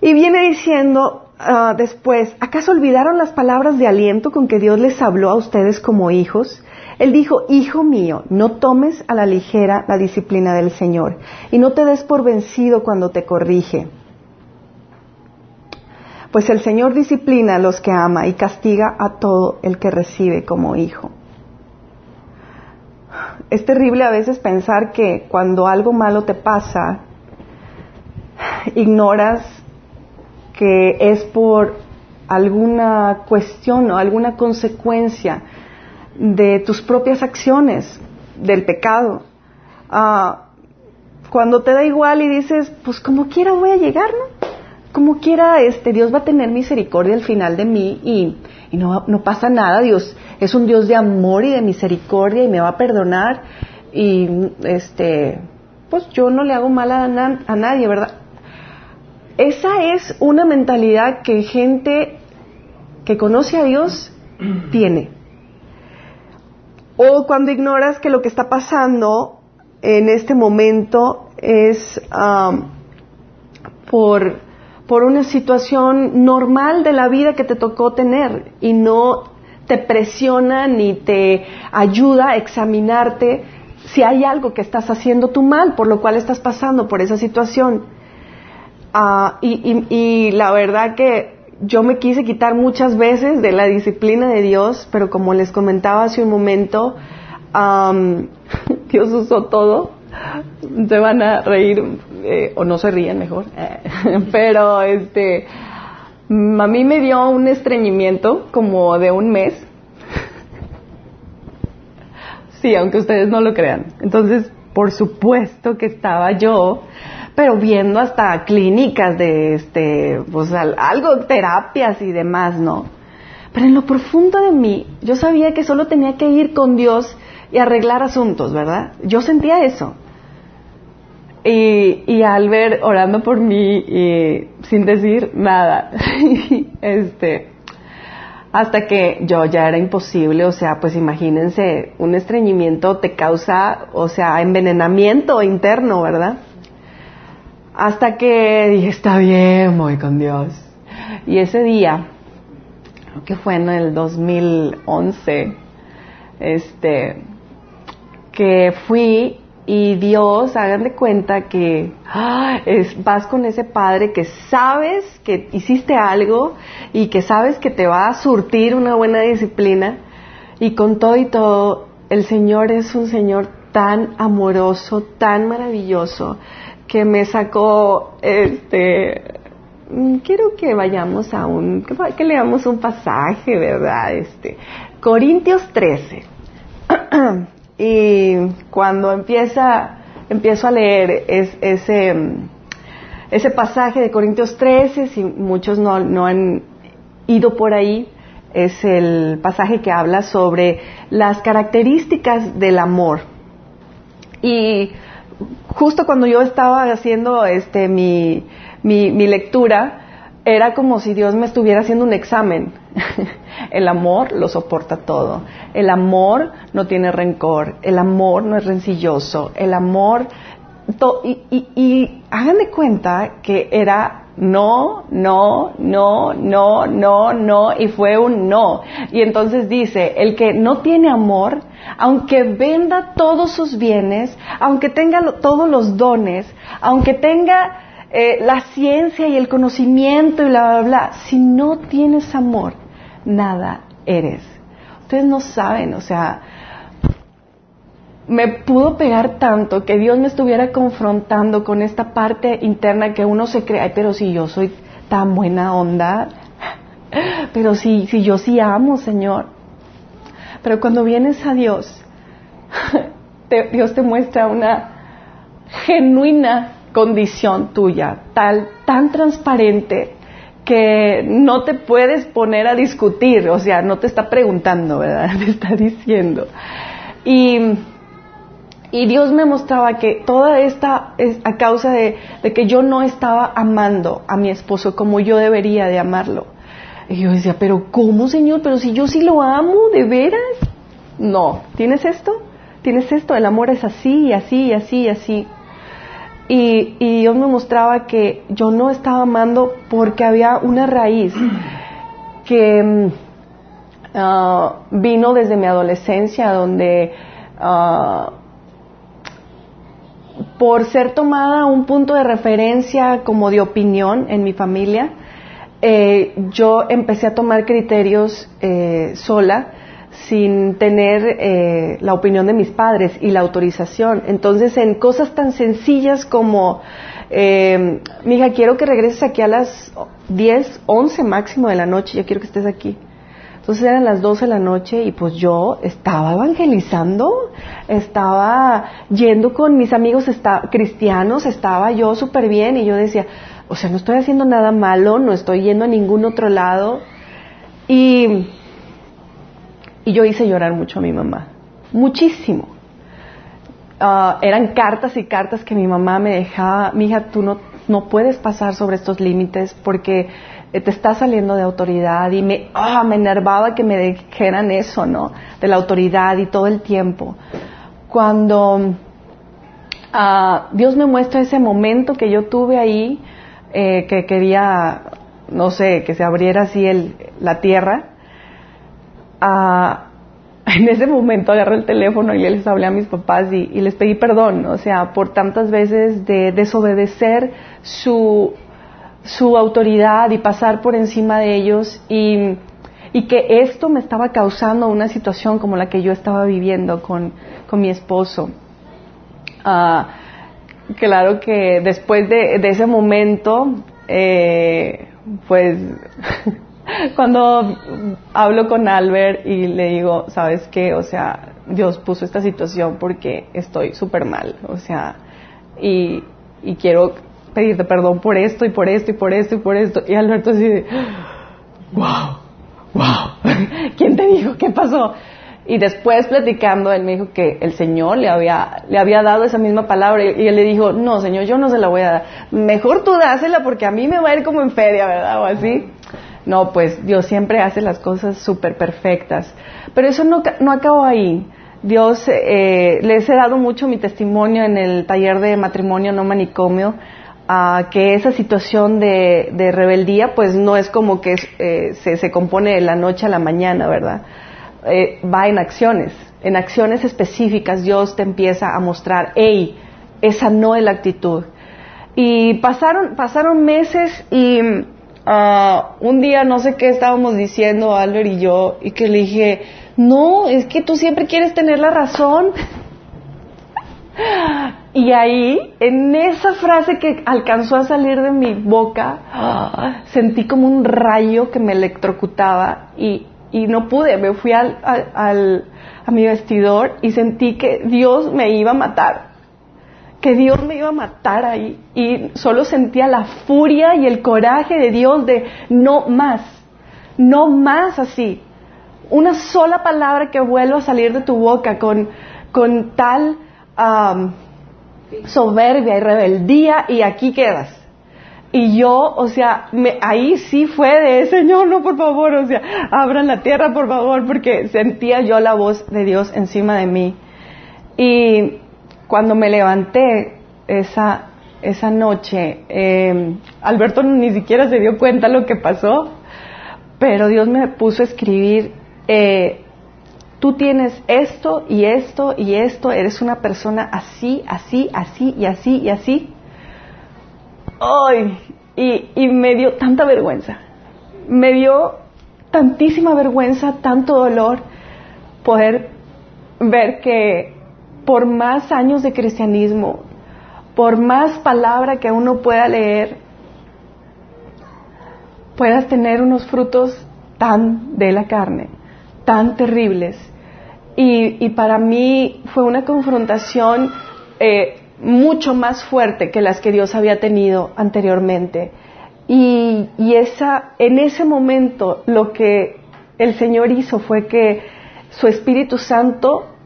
Y viene diciendo ah, después, ¿acaso olvidaron las palabras de aliento con que Dios les habló a ustedes como hijos? Él dijo, Hijo mío, no tomes a la ligera la disciplina del Señor y no te des por vencido cuando te corrige. Pues el Señor disciplina a los que ama y castiga a todo el que recibe como hijo. Es terrible a veces pensar que cuando algo malo te pasa, ignoras que es por alguna cuestión o alguna consecuencia de tus propias acciones, del pecado. Ah, cuando te da igual y dices, pues como quiera voy a llegar, ¿no? Como quiera, este, Dios va a tener misericordia al final de mí y, no, no pasa nada, Dios es un Dios de amor y de misericordia y me va a perdonar y este, pues yo no le hago mal a, a nadie, ¿verdad? Esa es una mentalidad que gente que conoce a Dios tiene. O cuando ignoras que lo que está pasando en este momento es por, por una situación normal de la vida que te tocó tener y no te presiona ni te ayuda a examinarte si hay algo que estás haciendo tú mal, por lo cual estás pasando por esa situación. Ah, y, la verdad que yo me quise quitar muchas veces de la disciplina de Dios, pero como les comentaba hace un momento, Dios usó todo. Se van a reír eh, o no se ríen mejor, pero este, a mí me dio un estreñimiento como de un mes. sí, aunque ustedes no lo crean. Entonces, por supuesto que estaba yo pero viendo hasta clínicas de este, pues algo, terapias y demás, ¿no? Pero en lo profundo de mí, yo sabía que solo tenía que ir con Dios y arreglar asuntos, ¿verdad? Yo sentía eso. Y, y al ver orando por mí y sin decir nada, este, hasta que yo ya era imposible, o sea, pues imagínense, un estreñimiento te causa, o sea, envenenamiento interno, ¿verdad? Hasta que dije, está bien, voy con Dios. Y ese día, creo que fue en el 2011, este, que fui y Dios, hagan de cuenta que ah, vas con ese padre que sabes que hiciste algo y que sabes que te va a surtir una buena disciplina y con todo y todo, el Señor es un Señor tan amoroso, tan maravilloso, que me sacó, este, mm, quiero que vayamos a un, que, leamos un pasaje, ¿verdad? Este, Corintios 13. y cuando empieza, empiezo a leer ese, ese pasaje de Corintios 13, si muchos no, no han ido por ahí, es el pasaje que habla sobre las características del amor. Y justo cuando yo estaba haciendo este, mi, mi, lectura, era como si Dios me estuviera haciendo un examen. el amor lo soporta todo. El amor no tiene rencor. El amor no es rencilloso. El amor... y, y, y hagan de cuenta que era no, no, no, no, no, no, y fue un no. Y entonces dice, el que no tiene amor, aunque venda todos sus bienes, aunque tenga todos los dones, aunque tenga eh, la ciencia y el conocimiento y bla, bla, bla, si no tienes amor, nada eres. Ustedes no saben, o sea, me pudo pegar tanto que Dios me estuviera confrontando con esta parte interna que uno se cree, pero si yo soy tan buena onda, pero si, si yo sí amo, Señor. Pero cuando vienes a Dios, Dios te muestra una genuina condición tuya, tal, tan transparente que no te puedes poner a discutir, o sea, no te está preguntando, ¿verdad? Te está diciendo. Y y Dios me mostraba que toda esta es a causa de, que yo no estaba amando a mi esposo como yo debería de amarlo. Y yo decía, pero ¿cómo, Señor? Pero si yo sí lo amo, ¿de veras? No, ¿tienes esto? ¿Tienes esto? El amor es así, así, así, así. Y, y Dios me mostraba que yo no estaba amando porque había una raíz que ah, vino desde mi adolescencia, donde uh, por ser tomada un punto de referencia como de opinión en mi familia, eh, yo empecé a tomar criterios eh, sola sin tener eh, la opinión de mis padres y la autorización. Entonces, en cosas tan sencillas como, eh, mija, quiero que regreses aquí a las 10, 11 máximo de la noche, ya quiero que estés aquí. Entonces eran las 12 de la noche y pues yo estaba evangelizando, estaba yendo con mis amigos cristianos, estaba yo súper bien y yo decía, o sea, no estoy haciendo nada malo, no estoy yendo a ningún otro lado. Y, y yo hice llorar mucho a mi mamá, muchísimo. Ah, eran cartas y cartas que mi mamá me dejaba, mija, tú no, no puedes pasar sobre estos límites porque eh, te está saliendo de autoridad y me, ah, me enervaba que me dijeran eso, ¿no? De la autoridad y todo el tiempo. Cuando ah, Dios me muestra ese momento que yo tuve ahí, eh, que quería, no sé, que se abriera así el, la tierra, ah, en ese momento agarré el teléfono y les hablé a mis papás y, y les pedí perdón, o sea, por tantas veces de desobedecer su su autoridad y pasar por encima de ellos y, que esto me estaba causando una situación como la que yo estaba viviendo con, mi esposo. Ah, claro que después de, ese momento, eh, pues cuando hablo con Albert y le digo, ¿sabes qué? O sea, Dios puso esta situación porque estoy súper mal, o sea, y, y quiero pedirte perdón por esto y por esto y por esto y por esto. Y Alberto así de, wow, wow, ¿quién te dijo? ¿Qué pasó? Y después platicando, él me dijo que el Señor le había, le había dado esa misma palabra y, él le dijo, no, Señor, yo no se la voy a dar. Mejor tú dásela porque a mí me va a ir como en feria, ¿verdad? O así. No, pues Dios siempre hace las cosas súper perfectas. Pero eso no, no acabó ahí. Dios, eh, les he dado mucho mi testimonio en el taller de matrimonio no manicomio que esa situación de, rebeldía pues no es como que eh, se, compone de la noche a la mañana, ¿verdad? Eh, va en acciones, en acciones específicas Dios te empieza a mostrar, hey, esa no es la actitud. Y pasaron, pasaron meses y ah, un día no sé qué estábamos diciendo Albert y yo y que le dije, no, es que tú siempre quieres tener la razón. Y ahí, en esa frase que alcanzó a salir de mi boca, sentí como un rayo que me electrocutaba y, no pude. Me fui al, a mi vestidor y sentí que Dios me iba a matar. Que Dios me iba a matar ahí. Y solo sentía la furia y el coraje de Dios de no más. No más así. Una sola palabra que vuelva a salir de tu boca con, con tal soberbia y rebeldía y aquí quedas. Y yo, o sea, me, ahí sí fue de, Señor, no, por favor, o sea, abran la tierra, por favor, porque sentía yo la voz de Dios encima de mí. Y cuando me levanté esa, esa noche, eh, Alberto ni siquiera se dio cuenta lo que pasó, pero Dios me puso a escribir eh, tú tienes esto y esto y esto, eres una persona así, así, así y así y así. Ay, y, y me dio tanta vergüenza, me dio tantísima vergüenza, tanto dolor poder ver que por más años de cristianismo, por más palabra que uno pueda leer, puedas tener unos frutos tan de la carne, tan terribles, y, para mí fue una confrontación eh, mucho más fuerte que las que Dios había tenido anteriormente. Y, esa, en ese momento lo que el Señor hizo fue que su Espíritu Santo,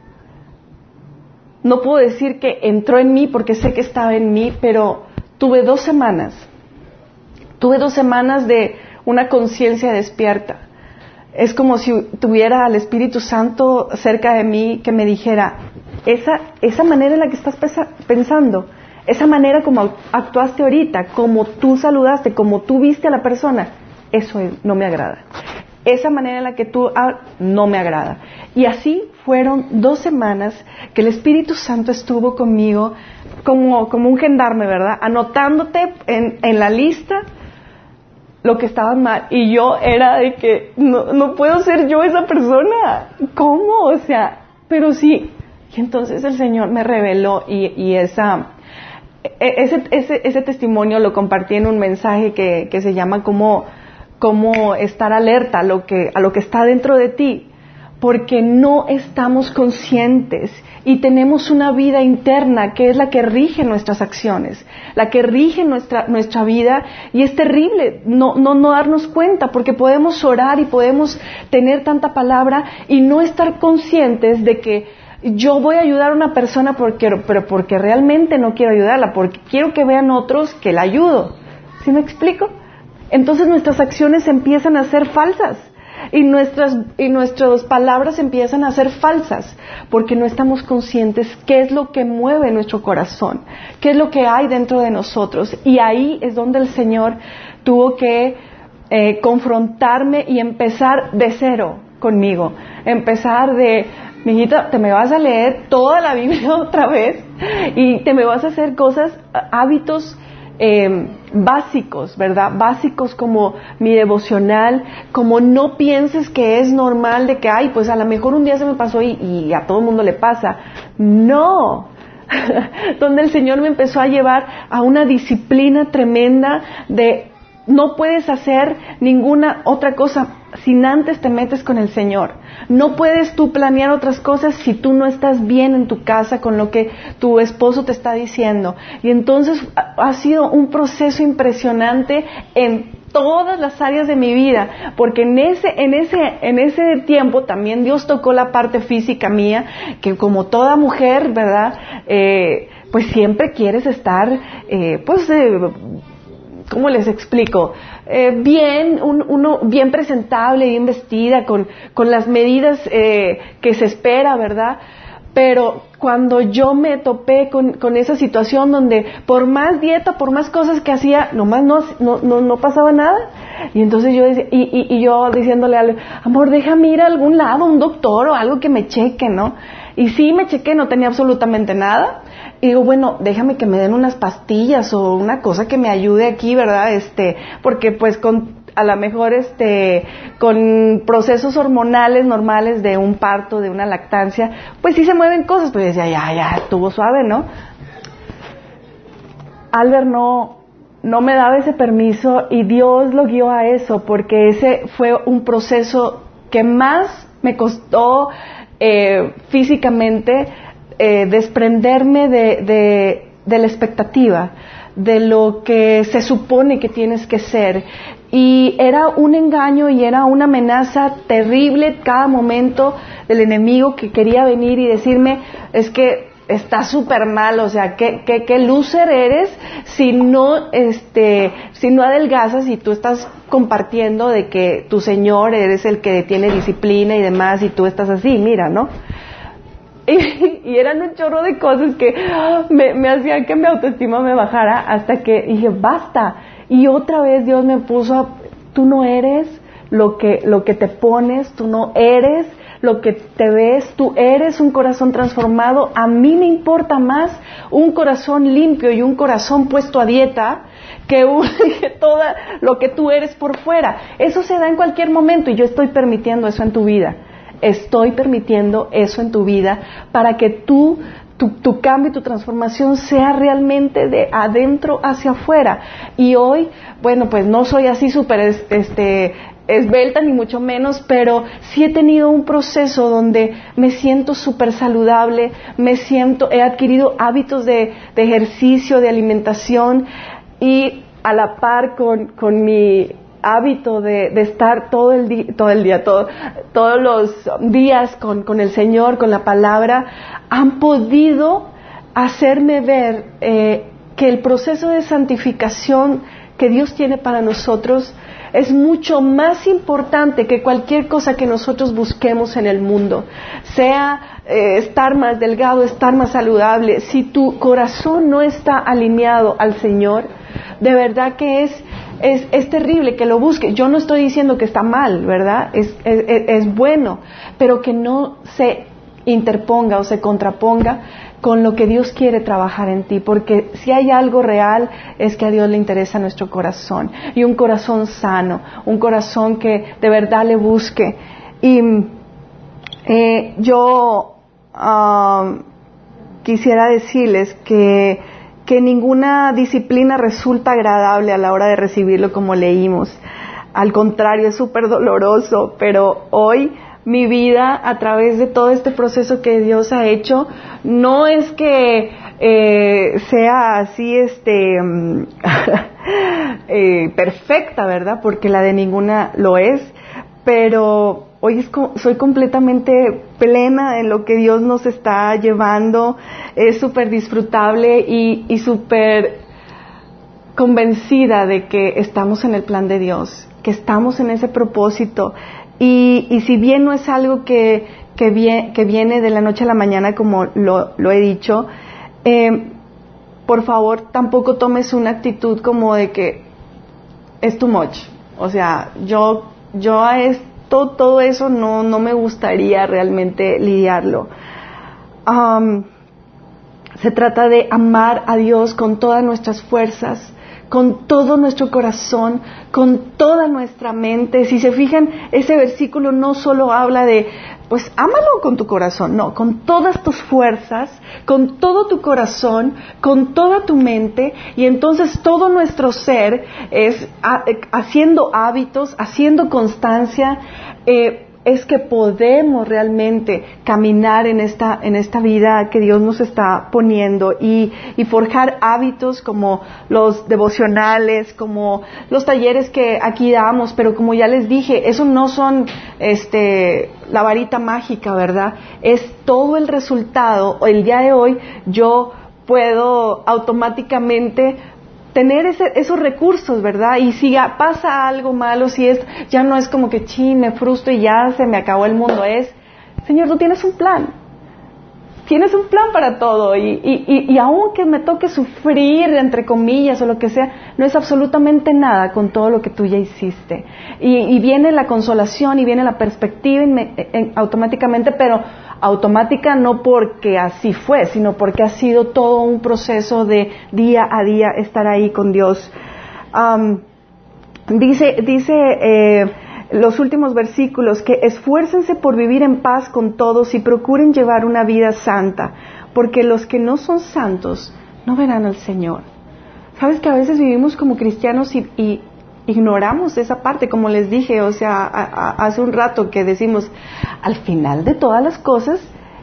no puedo decir que entró en mí porque sé que estaba en mí, pero tuve dos semanas, tuve dos semanas de una conciencia despierta es como si tuviera al Espíritu Santo cerca de mí que me dijera, esa, esa manera en la que estás pensando, esa manera como actuaste ahorita, como tú saludaste, como tú viste a la persona, eso no me agrada. Esa manera en la que tú no me agrada. Y así fueron dos semanas que el Espíritu Santo estuvo conmigo como, como un gendarme, ¿verdad? Anotándote en, en la lista lo que estaba mal. Y yo era de que no, no puedo ser yo esa persona. ¿Cómo? O sea, pero sí. Y entonces el Señor me reveló y, y esa, e, ese, ese, ese, testimonio lo compartí en un mensaje que, que se llama como, como estar alerta a lo, que, a lo que está dentro de ti porque no estamos conscientes y tenemos una vida interna que es la que rige nuestras acciones, la que rige nuestra, nuestra vida y es terrible no, no, no darnos cuenta porque podemos orar y podemos tener tanta palabra y no estar conscientes de que yo voy a ayudar a una persona porque, pero porque realmente no quiero ayudarla, porque quiero que vean otros que la ayudo. ¿Sí me explico? Entonces nuestras acciones empiezan a ser falsas y nuestras, y nuestras palabras empiezan a ser falsas porque no estamos conscientes qué es lo que mueve nuestro corazón, qué es lo que hay dentro de nosotros. Y ahí es donde el Señor tuvo que eh, confrontarme y empezar de cero conmigo, empezar de, mijita, te me vas a leer toda la Biblia otra vez y te me vas a hacer cosas, hábitos eh, básicos, ¿verdad? Básicos como mi devocional, como no pienses que es normal de que, ay, pues a lo mejor un día se me pasó y, y a todo el mundo le pasa. No, donde el Señor me empezó a llevar a una disciplina tremenda de no puedes hacer ninguna otra cosa sin antes te metes con el Señor. No puedes tú planear otras cosas si tú no estás bien en tu casa con lo que tu esposo te está diciendo. Y entonces ha sido un proceso impresionante en todas las áreas de mi vida, porque en ese, en ese, en ese tiempo también Dios tocó la parte física mía, que como toda mujer, ¿verdad? Eh, pues siempre quieres estar, eh, pues, eh, ¿cómo les explico? Eh, bien, uno bien presentable, bien vestida, con, con las medidas eh, que se espera, ¿verdad? Pero cuando yo me topé con, con, esa situación donde por más dieta, por más cosas que hacía, nomás no, no, no, pasaba nada. Y entonces yo, y, y, y yo diciéndole al amor, déjame ir a algún lado, un doctor o algo que me cheque, ¿no? Y sí me chequé, no tenía absolutamente nada. Y digo, bueno, déjame que me den unas pastillas o una cosa que me ayude aquí, ¿verdad? Este, porque pues con a lo mejor este con procesos hormonales normales de un parto, de una lactancia, pues sí se mueven cosas, pues decía, ya, ya, estuvo suave, ¿no? Albert no no me daba ese permiso y Dios lo guió a eso porque ese fue un proceso que más me costó eh, físicamente eh, desprenderme de, de, la expectativa, de lo que se supone que tienes que ser. Y era un engaño y era una amenaza terrible cada momento del enemigo que quería venir y decirme, es que está súper mal, o sea, ¿qué, qué, qué eres si no, este, si no adelgazas y tú estás compartiendo de que tu Señor eres el que tiene disciplina y demás y tú estás así, mira, ¿no? Y, eran un chorro de cosas que me, me hacían que mi autoestima me bajara hasta que dije, basta. Y otra vez Dios me puso, a, tú no eres lo que, lo que te pones, tú no eres lo que te ves, tú eres un corazón transformado. A mí me importa más un corazón limpio y un corazón puesto a dieta que, todo lo que tú eres por fuera. Eso se da en cualquier momento y yo estoy permitiendo eso en tu vida. Estoy permitiendo eso en tu vida para que tú tu, tu, cambio y tu transformación sea realmente de adentro hacia afuera. Y hoy, bueno, pues no soy así súper este, esbelta ni mucho menos, pero sí he tenido un proceso donde me siento súper saludable, me siento, he adquirido hábitos de, ejercicio, de alimentación y a la par con, con mi hábito de, estar todo el, día, todo el día, todos los días con, con, el Señor, con la palabra, han podido hacerme ver eh, que el proceso de santificación que Dios tiene para nosotros es mucho más importante que cualquier cosa que nosotros busquemos en el mundo, sea eh, estar más delgado, estar más saludable. Si tu corazón no está alineado al Señor, de verdad que es, es, terrible que lo busques. Yo no estoy diciendo que está mal, ¿verdad? Es, es, es bueno, pero que no se interponga o se contraponga con lo que Dios quiere trabajar en ti, porque si hay algo real es que a Dios le interesa nuestro corazón y un corazón sano, un corazón que de verdad le busque. Y eh, yo ah, quisiera decirles que, que ninguna disciplina resulta agradable a la hora de recibirlo como leímos. Al contrario, es súper doloroso, pero hoy mi vida a través de todo este proceso que Dios ha hecho, no es que eh, sea así este eh, perfecta, ¿verdad? Porque la de ninguna lo es, pero hoy soy completamente plena en lo que Dios nos está llevando, es súper disfrutable y, y súper convencida de que estamos en el plan de Dios, que estamos en ese propósito y, si bien no es algo que, que, viene de la noche a la mañana, como lo, he dicho, eh, por favor tampoco tomes una actitud como de que es too much. O sea, yo, yo a esto, todo eso no, no me gustaría realmente lidiarlo. Se trata de amar a Dios con todas nuestras fuerzas, con todo nuestro corazón, con toda nuestra mente. Si se fijan, ese versículo no solo habla de, pues ámalo con tu corazón, no, con todas tus fuerzas, con todo tu corazón, con toda tu mente, y entonces todo nuestro ser es haciendo hábitos, haciendo constancia, eh, es que podemos realmente caminar en esta, en esta vida que Dios nos está poniendo y, forjar hábitos como los devocionales, como los talleres que aquí damos, pero como ya les dije, eso no son este, la varita mágica, ¿verdad? Es todo el resultado. El día de hoy yo puedo automáticamente tener esos recursos, ¿verdad? Y si pasa algo malo, si es, ya no es como que, chin, me frustro y ya se me acabó el mundo, es, Señor, tú tienes un plan. Tienes un plan para todo y, y, y, aunque me toque sufrir, entre comillas, o lo que sea, no es absolutamente nada con todo lo que tú ya hiciste. Y, viene la consolación y viene la perspectiva automáticamente, pero automática no porque así fue, sino porque ha sido todo un proceso de día a día estar ahí con Dios. dice dice eh, los últimos versículos que esfuércense por vivir en paz con todos y procuren llevar una vida santa, porque los que no son santos no verán al Señor. Sabes que a veces vivimos como cristianos y ignoramos esa parte, como les dije, o sea, hace un rato que decimos, al final de todas las cosas,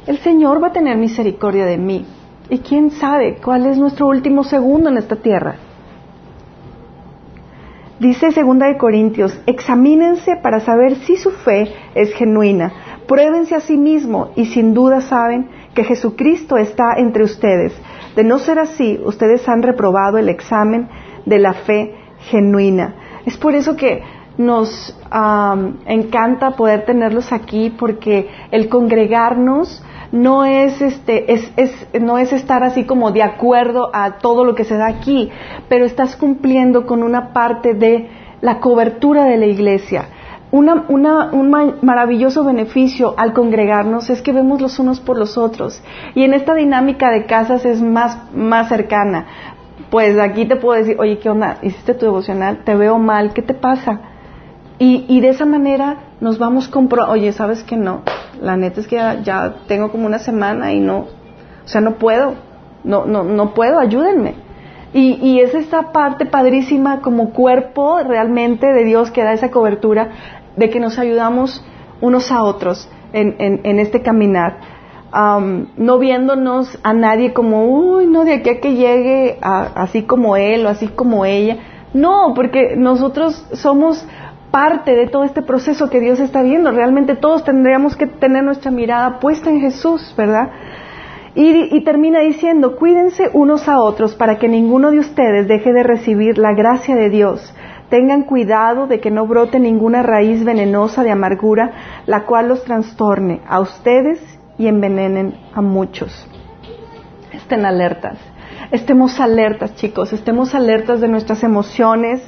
el Señor va a tener misericordia de mí. Y quién sabe cuál es nuestro último segundo en esta tierra. Dice segunda de Corintios, examínense para saber si su fe es genuina. Pruébense a sí mismo y sin duda saben que Jesucristo está entre ustedes. De no ser así, ustedes han reprobado el examen de la fe genuina. Es por eso que nos encanta poder tenerlos aquí porque el congregarnos no es este es, no es estar así como de acuerdo a todo lo que se da aquí, pero estás cumpliendo con una parte de la cobertura de la iglesia. Una, un maravilloso beneficio al congregarnos es que vemos los unos por los otros y en esta dinámica de casas es más, más cercana pues aquí te puedo decir, oye, ¿qué onda? ¿Hiciste tu devocional? Te veo mal, ¿qué te pasa? Y, y de esa manera nos vamos compro, oye, ¿sabes que no? La neta es que ya, tengo como una semana y no, o sea, no puedo, no, no, no puedo, ayúdenme. Y, y es esa parte padrísima como cuerpo realmente de Dios que da esa cobertura de que nos ayudamos unos a otros en, en, en este caminar no viéndonos a nadie como, uy, no, de aquí a que llegue así como él o así como ella. No, porque nosotros somos parte de todo este proceso que Dios está viendo. Realmente todos tendríamos que tener nuestra mirada puesta en Jesús, ¿verdad? Y, termina diciendo, cuídense unos a otros para que ninguno de ustedes deje de recibir la gracia de Dios. Tengan cuidado de que no brote ninguna raíz venenosa de amargura, la cual los trastorne a ustedes y envenenen a muchos. Estén alertas. Estemos alertas, chicos. Estemos alertas de nuestras emociones,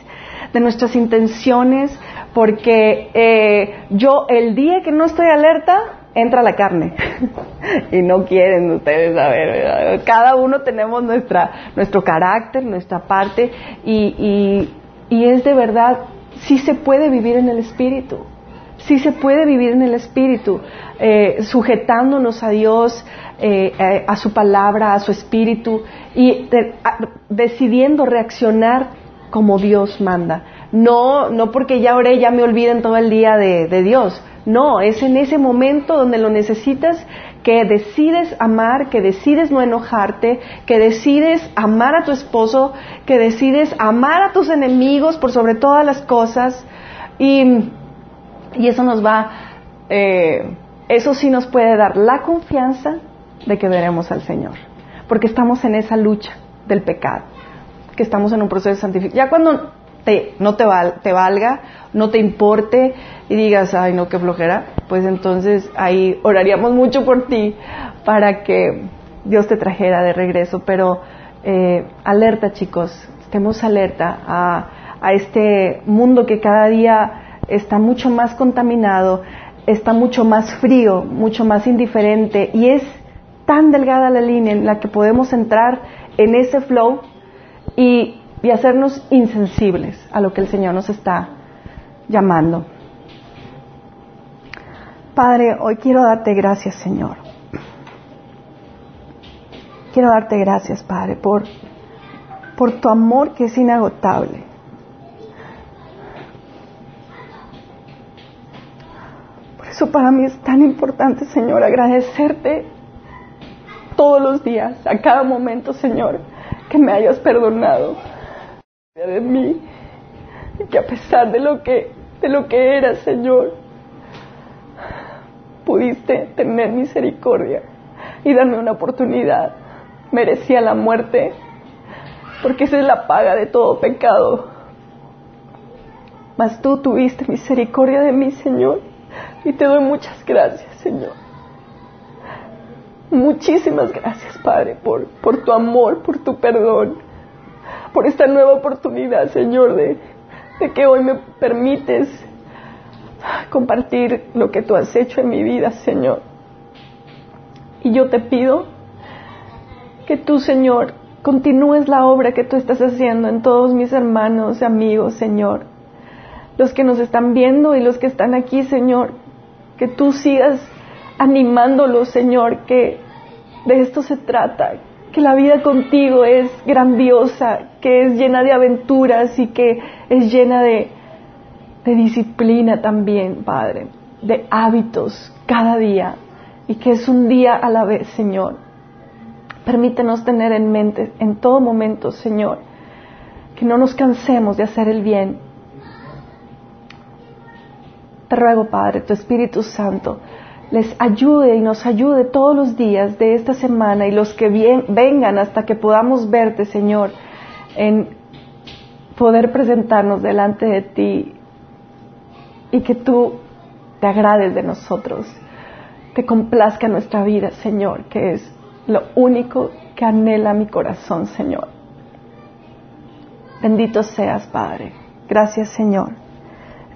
de nuestras intenciones, porque eh, yo el día que no estoy alerta, entra la carne y no quieren ustedes saber. Cada uno tenemos nuestra, nuestro carácter, nuestra parte y, y, es de verdad, sí se puede vivir en el Espíritu, sí se puede vivir en el Espíritu, eh, sujetándonos a Dios, eh, a su palabra, a su Espíritu y decidiendo reaccionar como Dios manda. No, no porque ya oré, ya me olviden todo el día de Dios no, es en ese momento donde lo necesitas que decides amar, que decides no enojarte, que decides amar a tu esposo, que decides amar a tus enemigos por sobre todas las cosas. Y, eso nos va, eh, eso sí nos puede dar la confianza de que veremos al Señor. Porque estamos en esa lucha del pecado, estamos en un proceso de santificación. Ya cuando no te, te valga, no te importe y digas, ay, no, qué flojera, pues entonces ahí oraríamos mucho por ti para que Dios te trajera de regreso. Pero eh, alerta, chicos, estemos alerta a, a este mundo que cada día está mucho más contaminado, está mucho más frío, mucho más indiferente y es tan delgada la línea en la que podemos entrar en ese flow y y hacernos insensibles a lo que el Señor nos está llamando. Padre, hoy quiero darte gracias, Señor. Quiero darte gracias, Padre, por, por tu amor que es inagotable. Por eso para mí es tan importante, Señor, agradecerte todos los días, a cada momento, Señor, que me hayas perdonado de mí y que a pesar de lo que de lo que era, Señor, pudiste tener misericordia y darme una oportunidad. Merecía la muerte, porque esa es la paga de todo pecado. Mas tú tuviste misericordia de mí, Señor, y te doy muchas gracias, Señor. Muchísimas gracias, Padre, por, por tu amor, por tu perdón por esta nueva oportunidad, Señor, de, que hoy me permites compartir lo que tú has hecho en mi vida, Señor. Y yo te pido que tú, Señor, continúes la obra que tú estás haciendo en todos mis hermanos, amigos, Señor. Los que nos están viendo y los que están aquí, Señor. Que tú sigas animándolos, Señor, que de esto se trata, que la vida contigo es grandiosa, que es llena de aventuras y que es llena de, disciplina también, Padre, de hábitos cada día y que es un día a la vez, Señor. Permítenos tener en mente en todo momento, Señor, que no nos cansemos de hacer el bien. Te ruego, Padre, tu Espíritu Santo, les ayude y nos ayude todos los días de esta semana y los que vengan hasta que podamos verte, Señor, en poder presentarnos delante de ti y que tú te agrades de nosotros, te complazca nuestra vida, Señor, que es lo único que anhela mi corazón, Señor. Bendito seas, Padre. Gracias, Señor.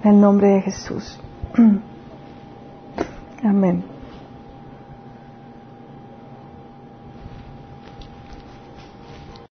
En el nombre de Jesús. Amén.